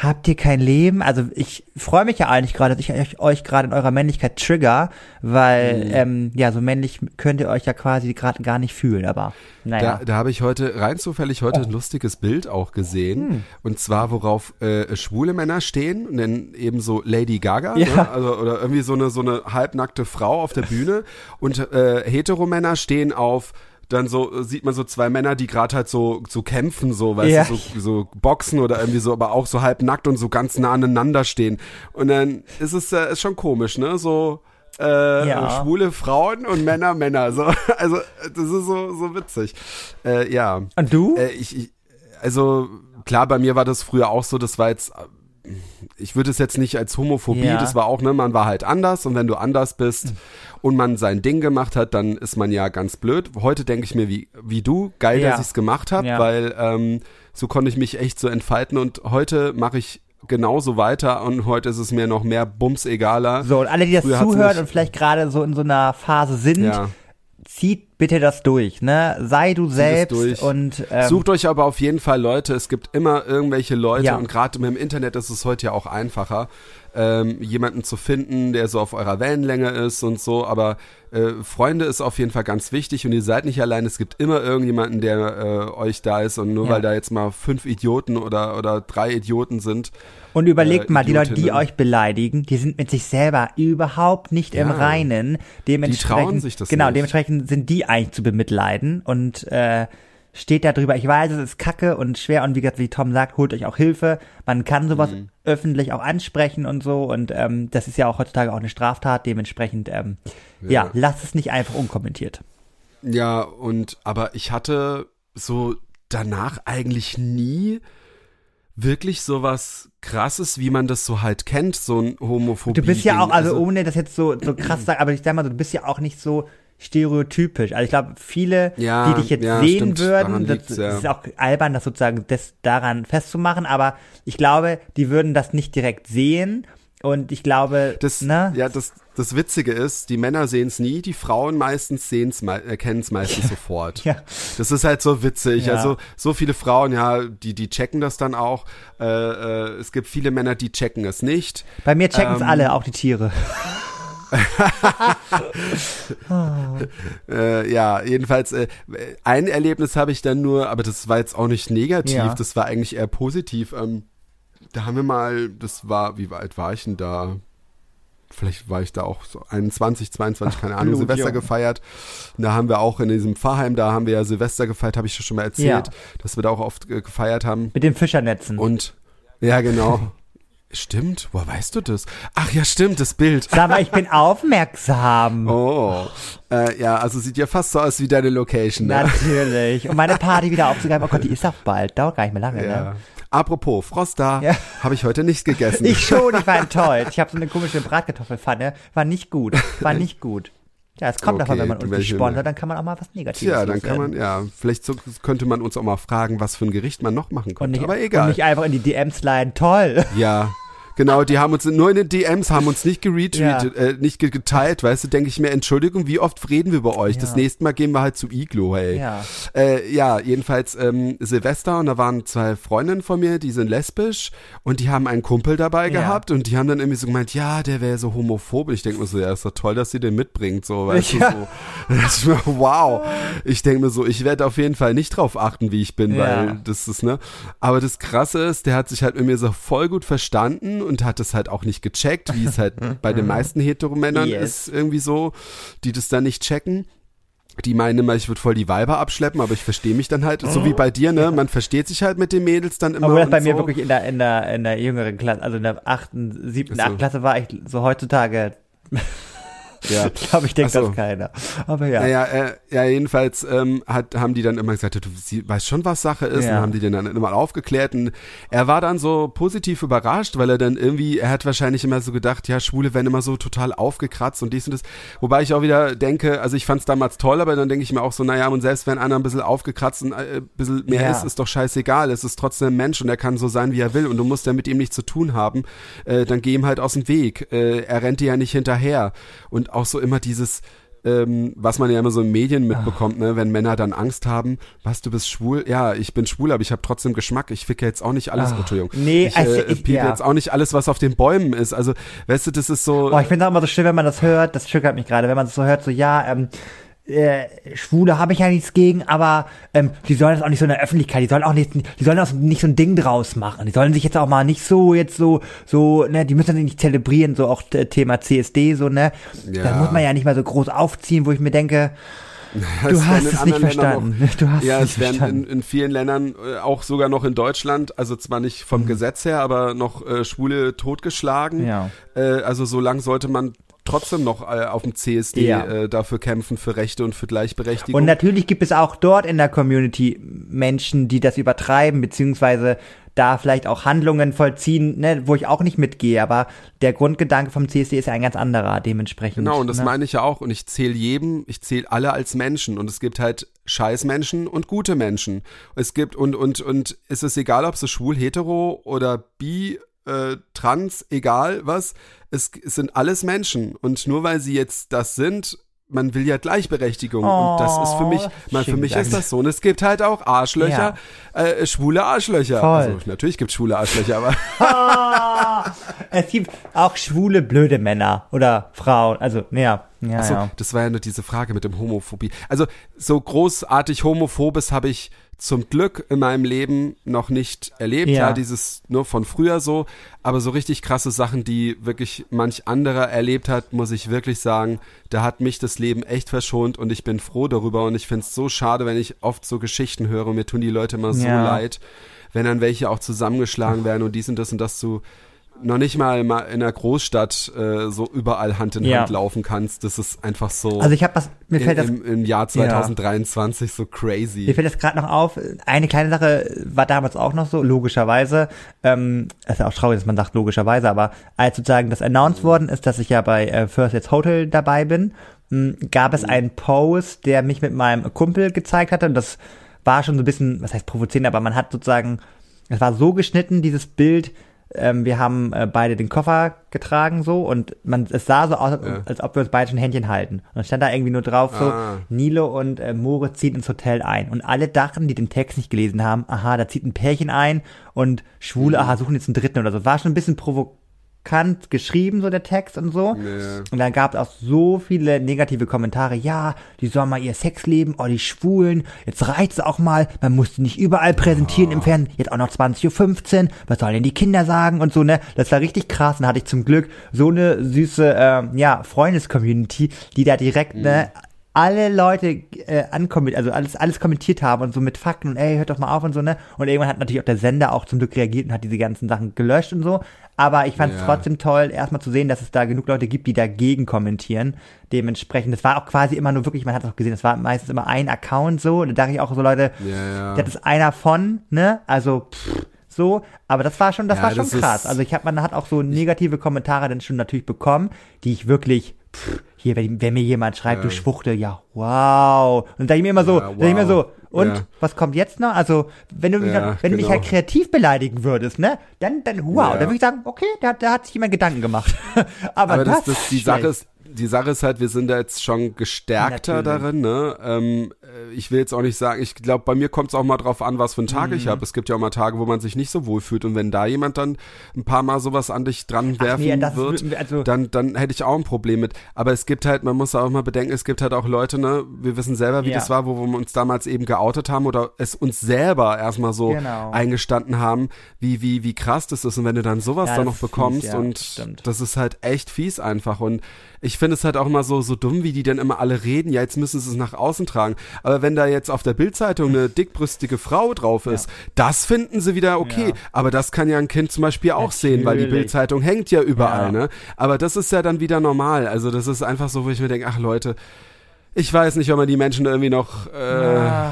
habt ihr kein Leben? Also ich freue mich ja eigentlich gerade, dass ich euch, euch gerade in eurer Männlichkeit trigger, weil, Mhm. ähm, ja, so männlich könnt ihr euch ja quasi gerade gar nicht fühlen, aber naja. Da, da habe ich heute, rein zufällig heute ein lustiges Bild auch gesehen. Und zwar, worauf äh, schwule Männer stehen, dann eben so Lady Gaga, Ja. ne? also, oder irgendwie so eine, so eine halbnackte Frau auf der Bühne. Und äh, Heteromänner stehen auf dann so äh, sieht man so zwei Männer, die gerade halt so so kämpfen, so weißt Ja. du, so, so boxen oder irgendwie so, aber auch so halb nackt und so ganz nah aneinander stehen. Und dann ist es äh, ist schon komisch, ne? So äh, Ja. schwule Frauen und Männer Männer. So, also das ist so so witzig. Äh, ja. Und du? Äh, ich, ich, also klar, bei mir war das früher auch so, das war jetzt, ich würde es jetzt nicht als Homophobie, Ja. das war auch, ne, man war halt anders und wenn du anders bist und man sein Ding gemacht hat, dann ist man ja ganz blöd. Heute denke ich mir wie, wie du, geil, Ja. dass ich es gemacht habe, Ja. weil ähm, so konnte ich mich echt so entfalten und heute mache ich genauso weiter und heute ist es mir noch mehr bums egaler. so, und alle, die das Früher zuhören und vielleicht gerade so in so einer Phase sind. Zieht bitte das durch, ne? Sei du selbst und ähm, Sucht euch aber auf jeden Fall Leute. Es gibt immer irgendwelche Leute Ja. und gerade mit dem Internet ist es heute ja auch einfacher, ähm, jemanden zu finden, der so auf eurer Wellenlänge ist und so. Aber äh, Freunde ist auf jeden Fall ganz wichtig und ihr seid nicht allein. Es gibt immer irgendjemanden, der äh, euch da ist und nur Ja. weil da jetzt mal fünf Idioten oder oder drei Idioten sind. Und überlegt äh, mal, die Leute, die euch beleidigen, die sind mit sich selber überhaupt nicht im Ja. Reinen. Dementsprechend, trauen sich das genau, nicht. dementsprechend sind die eigentlich zu bemitleiden und äh, steht da drüber. Ich weiß, es ist kacke und schwer und wie gesagt, wie Tom sagt, holt euch auch Hilfe. Man kann sowas Mhm. öffentlich auch ansprechen und so und ähm, das ist ja auch heutzutage auch eine Straftat. Dementsprechend, ähm, ja. Ja. lasst es nicht einfach unkommentiert. Ja, und aber ich hatte so danach eigentlich nie wirklich sowas krasses, wie man das so halt kennt, so ein Homophobie. Du bist ja auch, also ohne das jetzt so, so krass sagen, aber ich sag mal, so, du bist ja auch nicht so stereotypisch. Also ich glaube, viele, Ja, die dich jetzt ja, sehen stimmt, würden, das, das ja. ist auch albern, das sozusagen das daran festzumachen, aber ich glaube, die würden das nicht direkt sehen und ich glaube, Das, ne? ja, das, das Witzige ist, die Männer sehen es nie, die Frauen meistens sehen es, erkennen es meistens sofort. Ja. Das ist halt so witzig. Ja. Also so viele Frauen, ja, die, die checken das dann auch. Äh, äh, es gibt viele Männer, die checken es nicht. Bei mir checken es ähm, alle, auch die Tiere. Äh, ja, jedenfalls äh, ein Erlebnis habe ich dann nur, aber das war jetzt auch nicht negativ, Ja. das war eigentlich eher positiv. Ähm, da haben wir mal, das war, wie alt war ich denn da? Vielleicht war ich da auch so 21, 22, keine Ahnung. Silvester gefeiert. Und da haben wir auch in diesem Pfarrheim, da haben wir ja Silvester gefeiert, habe ich schon mal erzählt, Ja. dass wir da auch oft äh, gefeiert haben. Mit den Fischernetzen. Und ja, genau. Stimmt, woher weißt du das? Ach ja, stimmt, das Bild. Sag mal, ich bin aufmerksam. Oh, äh, ja, also sieht ja fast so aus wie deine Location. Ne? Natürlich. Und meine Party wieder aufzugreifen. Oh Gott, die ist auch bald. Dauert gar nicht mehr lange, Ja. ne? Apropos, Frost da, Ja. habe ich heute nicht gegessen. Ich schon, ich war enttäuscht. Ich habe so eine komische Bratkartoffelpfanne. War nicht gut. War nicht gut. Ja, es kommt Okay, davon, wenn man uns nicht welche- sponsert, dann kann man auch mal was Negatives Tja, dann kann man, ja, vielleicht so, könnte man uns auch mal fragen, was für ein Gericht man noch machen Und könnte. nicht, Aber Und egal. nicht einfach in die DMs leiden. Toll. ja, genau, die haben uns nur in den DMs, haben uns nicht geretweetet, Ja. äh, nicht ge- geteilt, weißt du, denke ich mir, Entschuldigung, wie oft reden wir über euch? Das Ja. nächste Mal gehen wir halt zu Iglo, hey. Ja. Äh, ja, jedenfalls ähm, Silvester und da waren zwei Freundinnen von mir, die sind lesbisch und die haben einen Kumpel dabei Ja. gehabt und die haben dann irgendwie so gemeint, ja, der wäre so homophob. Ich denke mir so, ja, ist doch toll, dass sie den mitbringt, so, weißt du, so. Das mir, wow. Ich denke mir so, ich werde auf jeden Fall nicht drauf achten, wie ich bin, weil das ist, ne. Aber das Krasse ist, der hat sich halt mit mir so voll gut verstanden und hat es halt auch nicht gecheckt, wie es halt bei den meisten Heteromännern Yes. ist, irgendwie so, die das dann nicht checken. die meinen immer, ich würde voll die Weiber abschleppen, aber ich verstehe mich dann halt, so wie bei dir, ne? Man versteht sich halt mit den Mädels dann immer. Obwohl das und bei so. mir wirklich in der, in der, in der jüngeren Klasse, also in der achten, siebten, Ach so. achten Klasse war ich so heutzutage, ja. glaube ich, denkt so. das keiner. Aber ja. Naja, äh, ja, jedenfalls ähm, hat, haben die dann immer gesagt, du sie, weißt schon, was Sache ist. Ja. Und haben die den dann immer aufgeklärt. Und er war dann so positiv überrascht, weil er dann irgendwie, er hat wahrscheinlich immer so gedacht, ja, Schwule werden immer so total aufgekratzt und dies und das. Wobei ich auch wieder denke, also ich fand es damals toll, aber dann denke ich mir auch so, naja, und selbst wenn einer ein bisschen aufgekratzt und äh, ein bisschen mehr Ja. ist, ist doch scheißegal. Es ist trotzdem ein Mensch und er kann so sein, wie er will. Und du musst ja mit ihm nichts zu tun haben. Äh, dann geh ihm halt aus dem Weg. Äh, er rennt dir ja nicht hinterher. Und auch so immer dieses, ähm, was man ja immer so in Medien mitbekommt, ne, wenn Männer dann Angst haben, was, du bist schwul? Ja, ich bin schwul, aber ich habe trotzdem Geschmack. Ich ficke jetzt auch nicht alles, Ah, oh, Entschuldigung. nee, ich, also äh, ich- ja. jetzt auch nicht alles, was auf den Bäumen ist. Also, weißt du, das ist so. Oh, ich finde es auch immer so schön, wenn man das hört, das triggert mich gerade, wenn man das so hört, so ja, ähm, äh, Schwule habe ich ja nichts gegen, aber ähm, die sollen das auch nicht so in der Öffentlichkeit, die sollen auch nicht, die sollen auch nicht so ein Ding draus machen. Die sollen sich jetzt auch mal nicht so jetzt so, so, ne, die müssen das nicht zelebrieren, so auch äh, Thema CSD, so, ne? Ja. Das muss man ja nicht mal so groß aufziehen, wo ich mir denke, Es du hast in es nicht verstanden. Du hast ja, es nicht werden in, verstanden. in vielen Ländern, äh, auch sogar noch in Deutschland, also zwar nicht vom Mhm. Gesetz her, aber noch äh, Schwule totgeschlagen. Ja. Äh, also so lang sollte man trotzdem noch äh, auf dem CSD Ja. äh, dafür kämpfen, für Rechte und für Gleichberechtigung. Und natürlich gibt es auch dort in der Community Menschen, die das übertreiben, beziehungsweise da vielleicht auch Handlungen vollziehen, ne, wo ich auch nicht mitgehe, aber der Grundgedanke vom CSD ist ja ein ganz anderer dementsprechend. Genau, und das ne? meine ich ja auch. Und ich zähle jedem, ich zähle alle als Menschen. Und es gibt halt Scheißmenschen und gute Menschen. Es gibt, und, und, und es ist egal, ob sie schwul, hetero oder bi, äh, trans, egal was. Es, es sind alles Menschen. Und nur weil sie jetzt das sind, man will ja Gleichberechtigung. und das ist für mich, Oh, man, für mich ist das so. Und es gibt halt auch Arschlöcher, äh, schwule Arschlöcher. Voll. Also natürlich gibt es schwule Arschlöcher, aber Ah, es gibt auch schwule, blöde Männer oder Frauen, also, ja, ja, Achso, ja. das war ja nur diese Frage mit dem Homophobie. Also so großartig Homophobes habe ich zum Glück in meinem Leben noch nicht erlebt. Ja. Ja, dieses nur von früher so, aber so richtig krasse Sachen, die wirklich manch anderer erlebt hat, muss ich wirklich sagen, da hat mich das Leben echt verschont und ich bin froh darüber und ich finde es so schade, wenn ich oft so Geschichten höre und mir tun die Leute immer so Ja. leid, wenn dann welche auch zusammengeschlagen werden und dies und das und das zu noch nicht mal mal in einer Großstadt äh, so überall Hand in Ja. Hand laufen kannst. Das ist einfach so Also ich habe was, mir fällt das im, im Jahr 2023 so crazy. Mir fällt das gerade noch auf. Eine kleine Sache war damals auch noch so, logischerweise. Ähm, es ist ja auch traurig, dass man sagt logischerweise, aber als sozusagen das announced worden ist, dass ich ja bei äh, First Jetzt Hotel dabei bin, mh, gab es einen Post, der mich mit meinem Kumpel gezeigt hatte und das war schon so ein bisschen, was heißt provozierend, aber man hat sozusagen, es war so geschnitten, dieses Bild, ähm, wir haben äh, beide den Koffer getragen so und man es sah so aus, Ja. als ob wir uns beide schon Händchen halten. Und dann stand da irgendwie nur drauf so, Ah. Nilo und äh, Moritz ziehen ins Hotel ein. Und alle dachten, die den Text nicht gelesen haben, aha, da zieht ein Pärchen ein und Schwule, aha, suchen jetzt einen Dritten oder so. War schon ein bisschen provokant geschrieben, so der Text und so. Ja. Und dann gab es auch so viele negative Kommentare. Ja, die sollen mal ihr Sexleben, oh, die Schwulen, jetzt reicht's auch mal, man muss die nicht überall präsentieren im Fernsehen, jetzt auch noch 20.15 Uhr, was sollen denn die Kinder sagen und so, ne? Das war richtig krass. Und hatte ich zum Glück so eine süße, ähm, ja, Freundes-Community, die da direkt, ne, alle Leute äh, ankommentiert, also alles, alles kommentiert haben und so mit Fakten und ey, hört doch mal auf und so, ne? Und irgendwann hat natürlich auch der Sender auch zum Glück reagiert und hat diese ganzen Sachen gelöscht und so. Aber ich fand es Ja. trotzdem toll, erstmal zu sehen, dass es da genug Leute gibt, die dagegen kommentieren. Dementsprechend, das war auch quasi immer nur wirklich, man hat es auch gesehen, das war meistens immer ein Account so. Da dachte ich auch so, Leute, Ja, das ist einer von, ne? Also, pff, so, aber das war schon, das Ja, war schon das krass. Also ich habe, man hat auch so negative Kommentare dann schon natürlich bekommen, die ich wirklich, pff, hier, wenn, wenn mir jemand schreibt, du Schwuchtel, ja, wow. Und da ich mir immer so, Ja, da ich mir so, wow. und Ja. was kommt jetzt noch? Also, wenn du mich, Ja, wenn du mich genau. halt kreativ beleidigen würdest, ne? Dann, dann, wow, Ja. dann würde ich sagen, okay, da, da hat sich jemand Gedanken gemacht. aber, Aber das, das, das, die schlecht. Sache ist, die Sache ist halt, wir sind da jetzt schon gestärkter Natürlich. darin, ne? Ähm, ich will jetzt auch nicht sagen, ich glaube, bei mir kommt es auch mal drauf an, was für einen Tag Mhm. ich habe. Es gibt ja auch mal Tage, wo man sich nicht so wohl fühlt und wenn da jemand dann ein paar Mal sowas an dich dran werfen nee, das wird, also- dann, dann hätte ich auch ein Problem mit. Aber es gibt halt, man muss auch mal bedenken, es gibt halt auch Leute, ne, wir wissen selber, wie Ja. das war, wo wir uns damals eben geoutet haben oder es uns selber erstmal so Genau. eingestanden haben, wie, wie, wie krass das ist. Und wenn du dann sowas Ja, dann das noch ist fies, bekommst ja, und stimmt. das ist halt echt fies einfach. Und ich finde es halt auch immer so, so dumm, wie die dann immer alle reden. Ja, jetzt müssen sie es nach außen tragen. Aber wenn da jetzt auf der Bildzeitung eine dickbrüstige Frau drauf ist, das finden sie wieder okay. Ja. Aber das kann ja ein Kind zum Beispiel auch sehen, weil die Natürlich. Bildzeitung hängt ja überall, Ja. ne? Aber das ist ja dann wieder normal. Also das ist einfach so, wo ich mir denke, ach Leute, ich weiß nicht, ob man die Menschen irgendwie noch. Äh,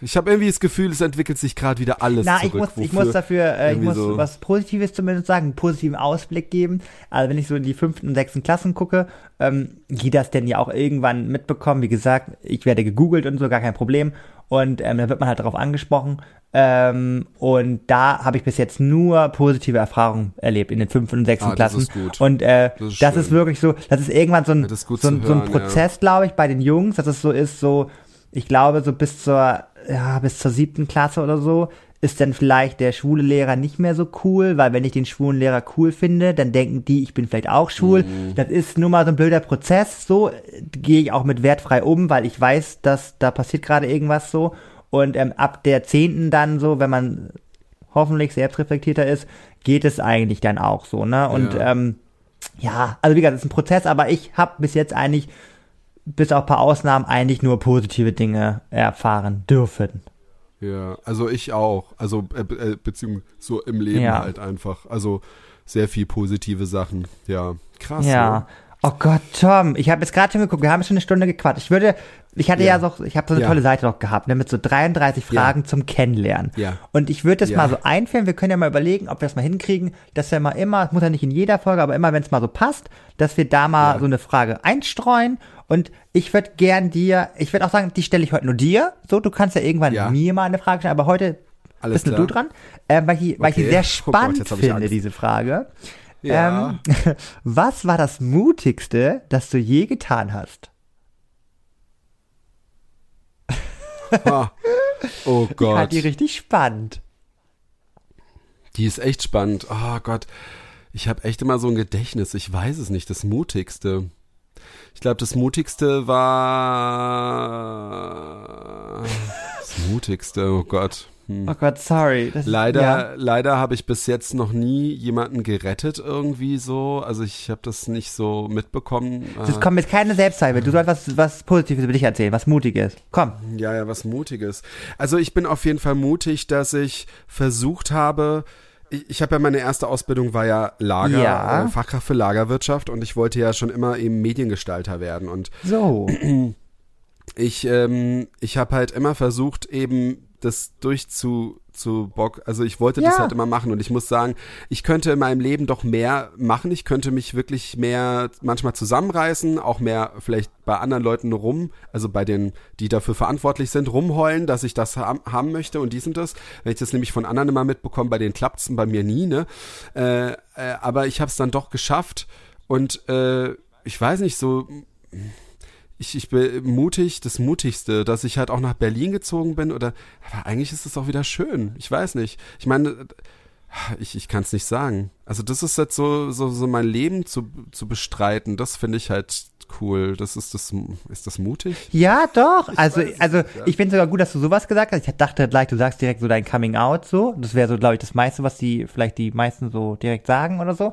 ich habe irgendwie das Gefühl, es entwickelt sich gerade wieder alles Na, ich zurück. muss, ich muss dafür, äh, ich muss so- was Positives zumindest sagen, einen positiven Ausblick geben. Also wenn ich so in die fünften und sechsten Klassen gucke, ähm, die das denn ja auch irgendwann mitbekommen. Wie gesagt, ich werde gegoogelt und so, gar kein Problem. Und ähm, da wird man halt darauf angesprochen. Ähm, und da habe ich bis jetzt nur positive Erfahrungen erlebt in den fünften und sechsten Ah, das Klassen. ist gut. Und äh, Das das, ist ist, schön. wirklich so, das ist irgendwann so ein, das ist gut so, ein zu so ein hören, ja. Prozess, glaube ich, bei den Jungs, dass es so ist, so, ich glaube, so bis zur, ja, bis zur siebten Klasse oder so, ist dann vielleicht der schwule Lehrer nicht mehr so cool, weil wenn ich den schwulen Lehrer cool finde, dann denken die, ich bin vielleicht auch schwul. Mhm. Das ist nun mal so ein blöder Prozess, so äh, gehe ich auch mit wertfrei um, weil ich weiß, dass da passiert gerade irgendwas so. Und ähm, ab der zehnten dann so, wenn man hoffentlich selbstreflektierter ist, geht es eigentlich dann auch so, ne? Und Ja. ähm, ja, also wie gesagt, es ist ein Prozess, aber ich habe bis jetzt eigentlich, bis auf ein paar Ausnahmen, eigentlich nur positive Dinge erfahren dürfen. Ja, also ich auch. Also äh, äh, beziehungsweise so im Leben Ja. halt einfach. Also sehr viel positive Sachen. Ja, krass. Ja. Ne? Oh Gott, Tom, ich habe jetzt gerade schon geguckt, wir haben schon eine Stunde gequatscht. Ich würde, ich hatte ja, Ja. so, ich habe so eine Ja. tolle Seite noch gehabt, ne, mit so 33 Ja. Fragen zum Kennenlernen. Ja. Und ich würde das Ja. mal so einführen, wir können ja mal überlegen, ob wir das mal hinkriegen, dass wir mal immer, muss ja nicht in jeder Folge, aber immer, wenn es mal so passt, dass wir da mal Ja. so eine Frage einstreuen. Und ich würde gern dir, ich würde auch sagen, die stelle ich heute nur dir. So, du kannst ja irgendwann Ja. mir mal eine Frage stellen, aber heute Alles bist nur du dran, äh, weil, ich, weil ich die Okay. sehr Oh Gott, spannend hab ich finde, diese Frage. Ja. Ähm, was war das Mutigste, das du je getan hast? Ha. Oh Ich Gott. fand die richtig spannend. Die ist echt spannend. Oh Gott. Ich habe echt immer so ein Gedächtnis. Ich weiß es nicht. Das Mutigste. Ich glaube, das Mutigste war. Das Mutigste, oh Gott. Hm. Oh Gott, sorry. Das Leider, Ja. leider habe ich bis jetzt noch nie jemanden gerettet irgendwie so. Also ich habe das nicht so mitbekommen. Das Äh, kommt jetzt keine Selbstzweifel. Du sollst was, was Positives über dich erzählen, was Mutiges. Komm. Ja, ja, was Mutiges. Also ich bin auf jeden Fall mutig, dass ich versucht habe, ich, ich habe ja meine erste Ausbildung war ja Lager, Ja. Äh, Fachkraft für Lagerwirtschaft und ich wollte ja schon immer eben Mediengestalter werden und So. ich, ähm, ich habe halt immer versucht, eben das durchzu zu Bock, also ich wollte das Ja. halt immer machen und ich muss sagen, ich könnte in meinem Leben doch mehr machen, ich könnte mich wirklich mehr manchmal zusammenreißen, auch mehr vielleicht bei anderen Leuten rum, also bei den, die dafür verantwortlich sind, rumheulen, dass ich das ham, haben möchte und dies und das. Wenn ich das nämlich von anderen immer mitbekomme, bei denen klappt's und bei mir nie, ne? Äh, äh, aber ich habe es dann doch geschafft und äh, ich weiß nicht, so ich, ich bin mutig, das Mutigste, dass ich halt auch nach Berlin gezogen bin oder, aber eigentlich ist es auch wieder schön. Ich weiß nicht. Ich meine, ich, ich kann es nicht sagen. Also das ist jetzt so, so, so mein Leben zu, zu bestreiten. Das finde ich halt cool. Das ist das, ist das mutig? Ja, doch. Also, weiß es also nicht, ja. ich finde sogar gut, dass du sowas gesagt hast. Ich dachte gleich, du sagst direkt so dein Coming Out so. Das wäre so, glaube ich, das meiste, was die, vielleicht die meisten so direkt sagen oder so.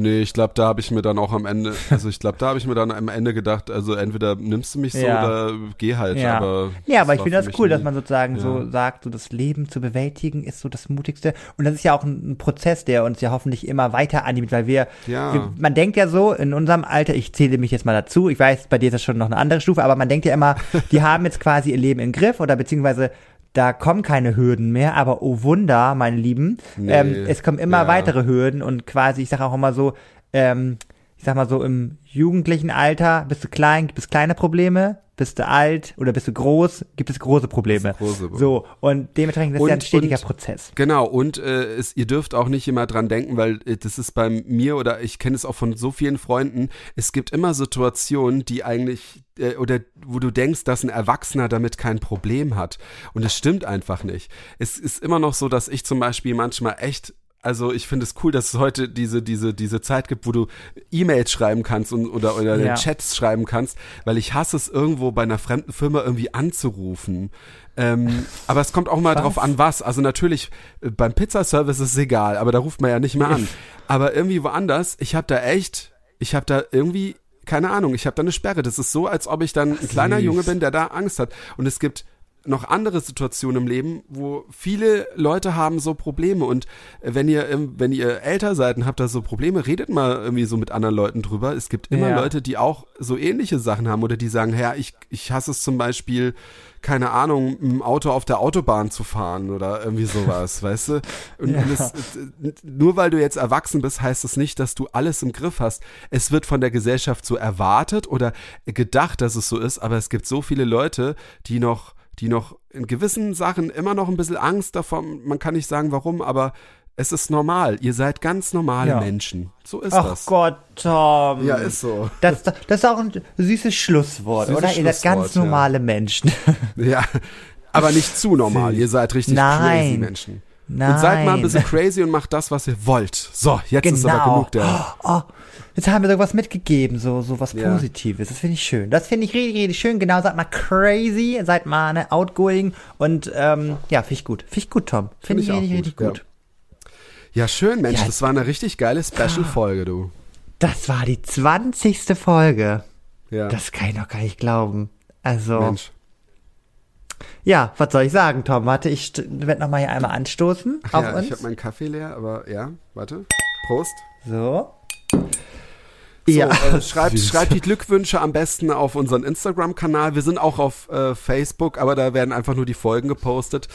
Nee, ich glaube, da habe ich mir dann auch am Ende, also ich glaube, da habe ich mir dann am Ende gedacht, also entweder nimmst du mich so Ja. oder geh halt. Ja. Aber Ja, aber ich finde das cool, nie- dass man sozusagen Ja. so sagt, so das Leben zu bewältigen ist so das Mutigste. Und das ist ja auch ein, ein Prozess, der uns ja hoffentlich immer weiter animiert, weil wir, Ja. wir, man denkt ja so in unserem Alter, ich zähle mich jetzt mal dazu, ich weiß, bei dir ist das schon noch eine andere Stufe, aber man denkt ja immer, die haben jetzt quasi ihr Leben im Griff oder beziehungsweise da kommen keine Hürden mehr, aber oh Wunder, meine Lieben, Nee. ähm, es kommen immer Ja. weitere Hürden und quasi, ich sage auch immer so, ähm, ich sag mal so im jugendlichen Alter bist du klein, gibt es kleine Probleme, bist du alt oder bist du groß, gibt es große Probleme. Große Probleme. so, und dementsprechend ist Und- ja ein stetiger und- Prozess. Genau, und äh, es, ihr dürft auch nicht immer dran denken, weil äh, das ist bei mir oder ich kenne es auch von so vielen Freunden, es gibt immer Situationen, die eigentlich äh, oder wo du denkst, dass ein Erwachsener damit kein Problem hat. Und es stimmt einfach nicht. Es ist immer noch so, dass ich zum Beispiel manchmal echt also ich finde es cool, dass es heute diese, diese, diese Zeit gibt, wo du E-Mails schreiben kannst und, oder, oder Ja. Chats schreiben kannst, weil ich hasse es irgendwo bei einer fremden Firma irgendwie anzurufen. Ähm, aber es kommt auch mal Was? drauf an, was. Also natürlich, äh, beim Pizzaservice ist es egal, aber da ruft man ja nicht mehr an. Aber irgendwie woanders, ich habe da echt, ich habe da irgendwie, keine Ahnung, ich habe da eine Sperre. Das ist so, als ob ich dann ein kleiner. Junge bin, der da Angst hat. Und es gibt noch andere Situationen im Leben, wo viele Leute haben so Probleme und wenn ihr ähm, wenn ihr älter seid und habt da so Probleme, redet mal irgendwie so mit anderen Leuten drüber. Es gibt immer Ja. Leute, die auch so ähnliche Sachen haben oder die sagen, ja, ich ich hasse es zum Beispiel, keine Ahnung, im Auto auf der Autobahn zu fahren oder irgendwie sowas, weißt du? Und, Ja. und es, nur weil du jetzt erwachsen bist, heißt das nicht, dass du alles im Griff hast. Es wird von der Gesellschaft so erwartet oder gedacht, dass es so ist, aber es gibt so viele Leute, die noch die noch in gewissen Sachen immer noch ein bisschen Angst davon, man kann nicht sagen warum, aber es ist normal. Ihr seid ganz normale Ja. Menschen. So ist Ach das. Gott, Tom. Ja, ist so. Das, das ist auch ein süßes Schlusswort, Süßes oder? Ihr seid ganz Schlusswort, ja. normale Menschen. Ja, aber nicht zu normal. Ihr seid richtig Nein. crazy Menschen. Und seid mal ein Nein. bisschen crazy und macht das, was ihr wollt. So, jetzt ist aber Genau. genug der. Oh, jetzt haben wir sowas mitgegeben, so, so was Ja. Positives. Das finde ich schön. Das finde ich richtig, richtig schön. Genau, seid mal crazy, seid mal ne, outgoing und ähm, ja, finde ich gut. Finde ich gut, Tom. Finde ich ich richtig, gut, richtig gut. Ja, schön, Mensch. Ja. Das war eine richtig geile Special-Folge, du. Das war die 20. Folge. Ja, Das kann ich noch gar nicht glauben. Also, Mensch. Ja, was soll ich sagen, Tom? Warte, ich werde noch mal hier einmal anstoßen auf ja, uns. ich habe meinen Kaffee leer, aber ja, warte. Prost. so. So, ja. äh, schreibt, schreibt die Glückwünsche am besten auf unseren Instagram-Kanal. Wir sind auch auf äh, Facebook, aber da werden einfach nur die Folgen gepostet.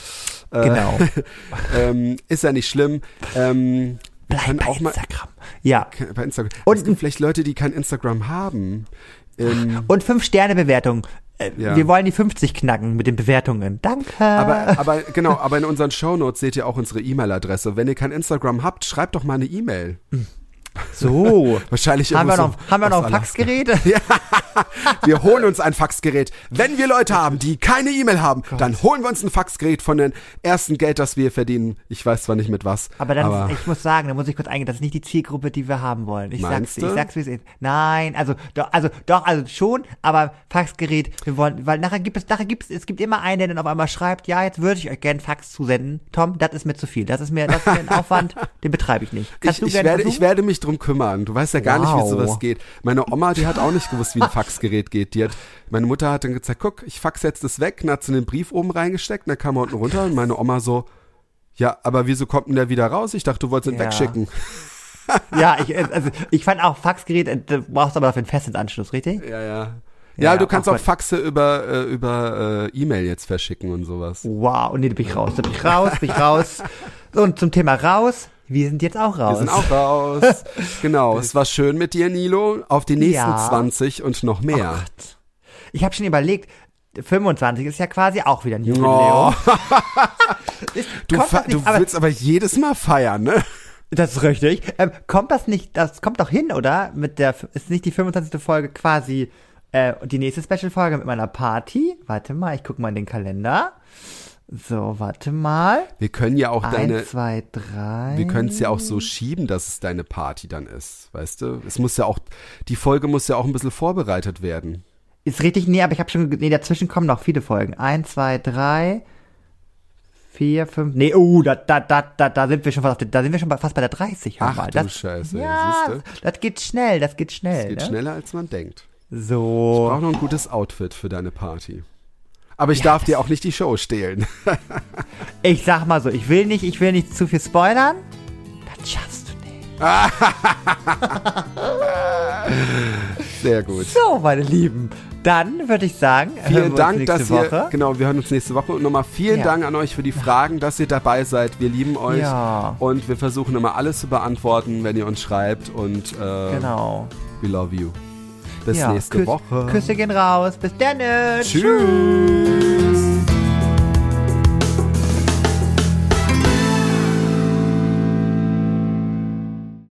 Äh, Genau. ähm, ist ja nicht schlimm. Ähm, wir Bleib können bei auch mal Instagram. Ja. bei Instagram. Und- es gibt vielleicht Leute, die kein Instagram haben. Ähm, Und 5-Sterne-Bewertung. Äh, Ja. Wir wollen die 50 knacken mit den Bewertungen. Danke. aber, aber genau, aber in unseren Shownotes seht ihr auch unsere E-Mail-Adresse. Wenn ihr kein Instagram habt, schreibt doch mal eine E-Mail. So. Wahrscheinlich haben wir noch, so haben wir noch ein. Faxgerät? Wir holen uns ein Faxgerät. Wenn wir Leute haben, die keine E-Mail haben, dann holen wir uns ein Faxgerät von dem ersten Geld, das wir verdienen. Ich weiß zwar nicht mit was. Aber dann, ich muss sagen, da muss ich kurz eingehen, das ist nicht die Zielgruppe, die wir haben wollen. Ich sag's, ich du? sag's, wie es ist. Nein, also doch, also doch, also schon, aber Faxgerät, wir wollen, weil nachher gibt es, nachher gibt es, es gibt immer einen, der dann auf einmal schreibt, ja, jetzt würde ich euch gerne Fax zusenden. Tom, das ist mir zu viel. Das ist mir, das ist mir ein Aufwand, den betreibe ich nicht. Kannst ich, du ich, werde, ich versuchen? werde mich drum kümmern. Du weißt ja gar nicht, wie Wow. sowas geht. Meine Oma, die hat auch nicht gewusst, wie ein Faxgerät geht. Die hat, meine Mutter hat dann gesagt, guck, ich fax jetzt das weg, und hat sie den Brief oben reingesteckt, und dann kam er unten runter und meine Oma so, ja, aber wieso kommt denn der wieder raus? Ich dachte, du wolltest ihn Ja. wegschicken. Ja, ich, also, ich fand auch Faxgerät, äh, du brauchst aber dafür einen Festnetzanschluss, richtig? Ja, ja. Ja, Ja, du kannst ach auch Gott. Faxe über, äh, über äh, E-Mail jetzt verschicken und sowas. Wow, und nee, da bin ich raus, da bin ich raus, bin ich raus. So, und zum Thema raus, wir sind jetzt auch raus. Wir sind auch raus. genau, es war schön mit dir, Nilo. Auf die nächsten Ja. 20 und noch mehr. Ich habe schon überlegt, 25 ist ja quasi auch wieder ein Jubiläum. Oh, Ist, du, nicht, du aber willst aber jedes Mal feiern, ne? das ist richtig. Ähm, kommt das nicht, das kommt doch hin, oder? Mit der, ist nicht die 25. Folge quasi äh, die nächste Special-Folge mit meiner Party? Warte mal, ich guck mal in den Kalender. So, warte mal. Wir können ja auch deine, Eins, zwei, drei. wir können es ja auch so schieben, dass es deine Party dann ist, weißt du? Es muss ja auch, die Folge muss ja auch ein bisschen vorbereitet werden. Ist richtig, nee, aber ich habe schon, nee, dazwischen kommen noch viele Folgen. Eins, zwei, drei, vier, fünf, nee, oh, da, da, da, da, da sind wir schon fast, da sind wir schon fast bei der 30. hör Ach mal. du das, Scheiße, ja, siehste? das geht schnell, das geht schnell. Es geht ne? schneller, als man denkt. So. Brauch noch ein gutes Outfit für deine Party. Aber ich darf dir auch nicht die Show stehlen. Ich sag mal so, ich will nicht, ich will nicht zu viel spoilern. Das schaffst du nicht. Sehr gut. So, meine Lieben. Dann würde ich sagen, Vielen uns Dank, dass ihr, Woche. genau, wir hören uns nächste Woche und nochmal vielen Ja. Dank an euch für die Fragen, dass ihr dabei seid. Wir lieben euch Ja. und wir versuchen immer alles zu beantworten, wenn ihr uns schreibt und äh, Genau. we love you. Bis Ja, nächste Küss- Woche. Küsse gehen raus. Bis dann. Tschüss.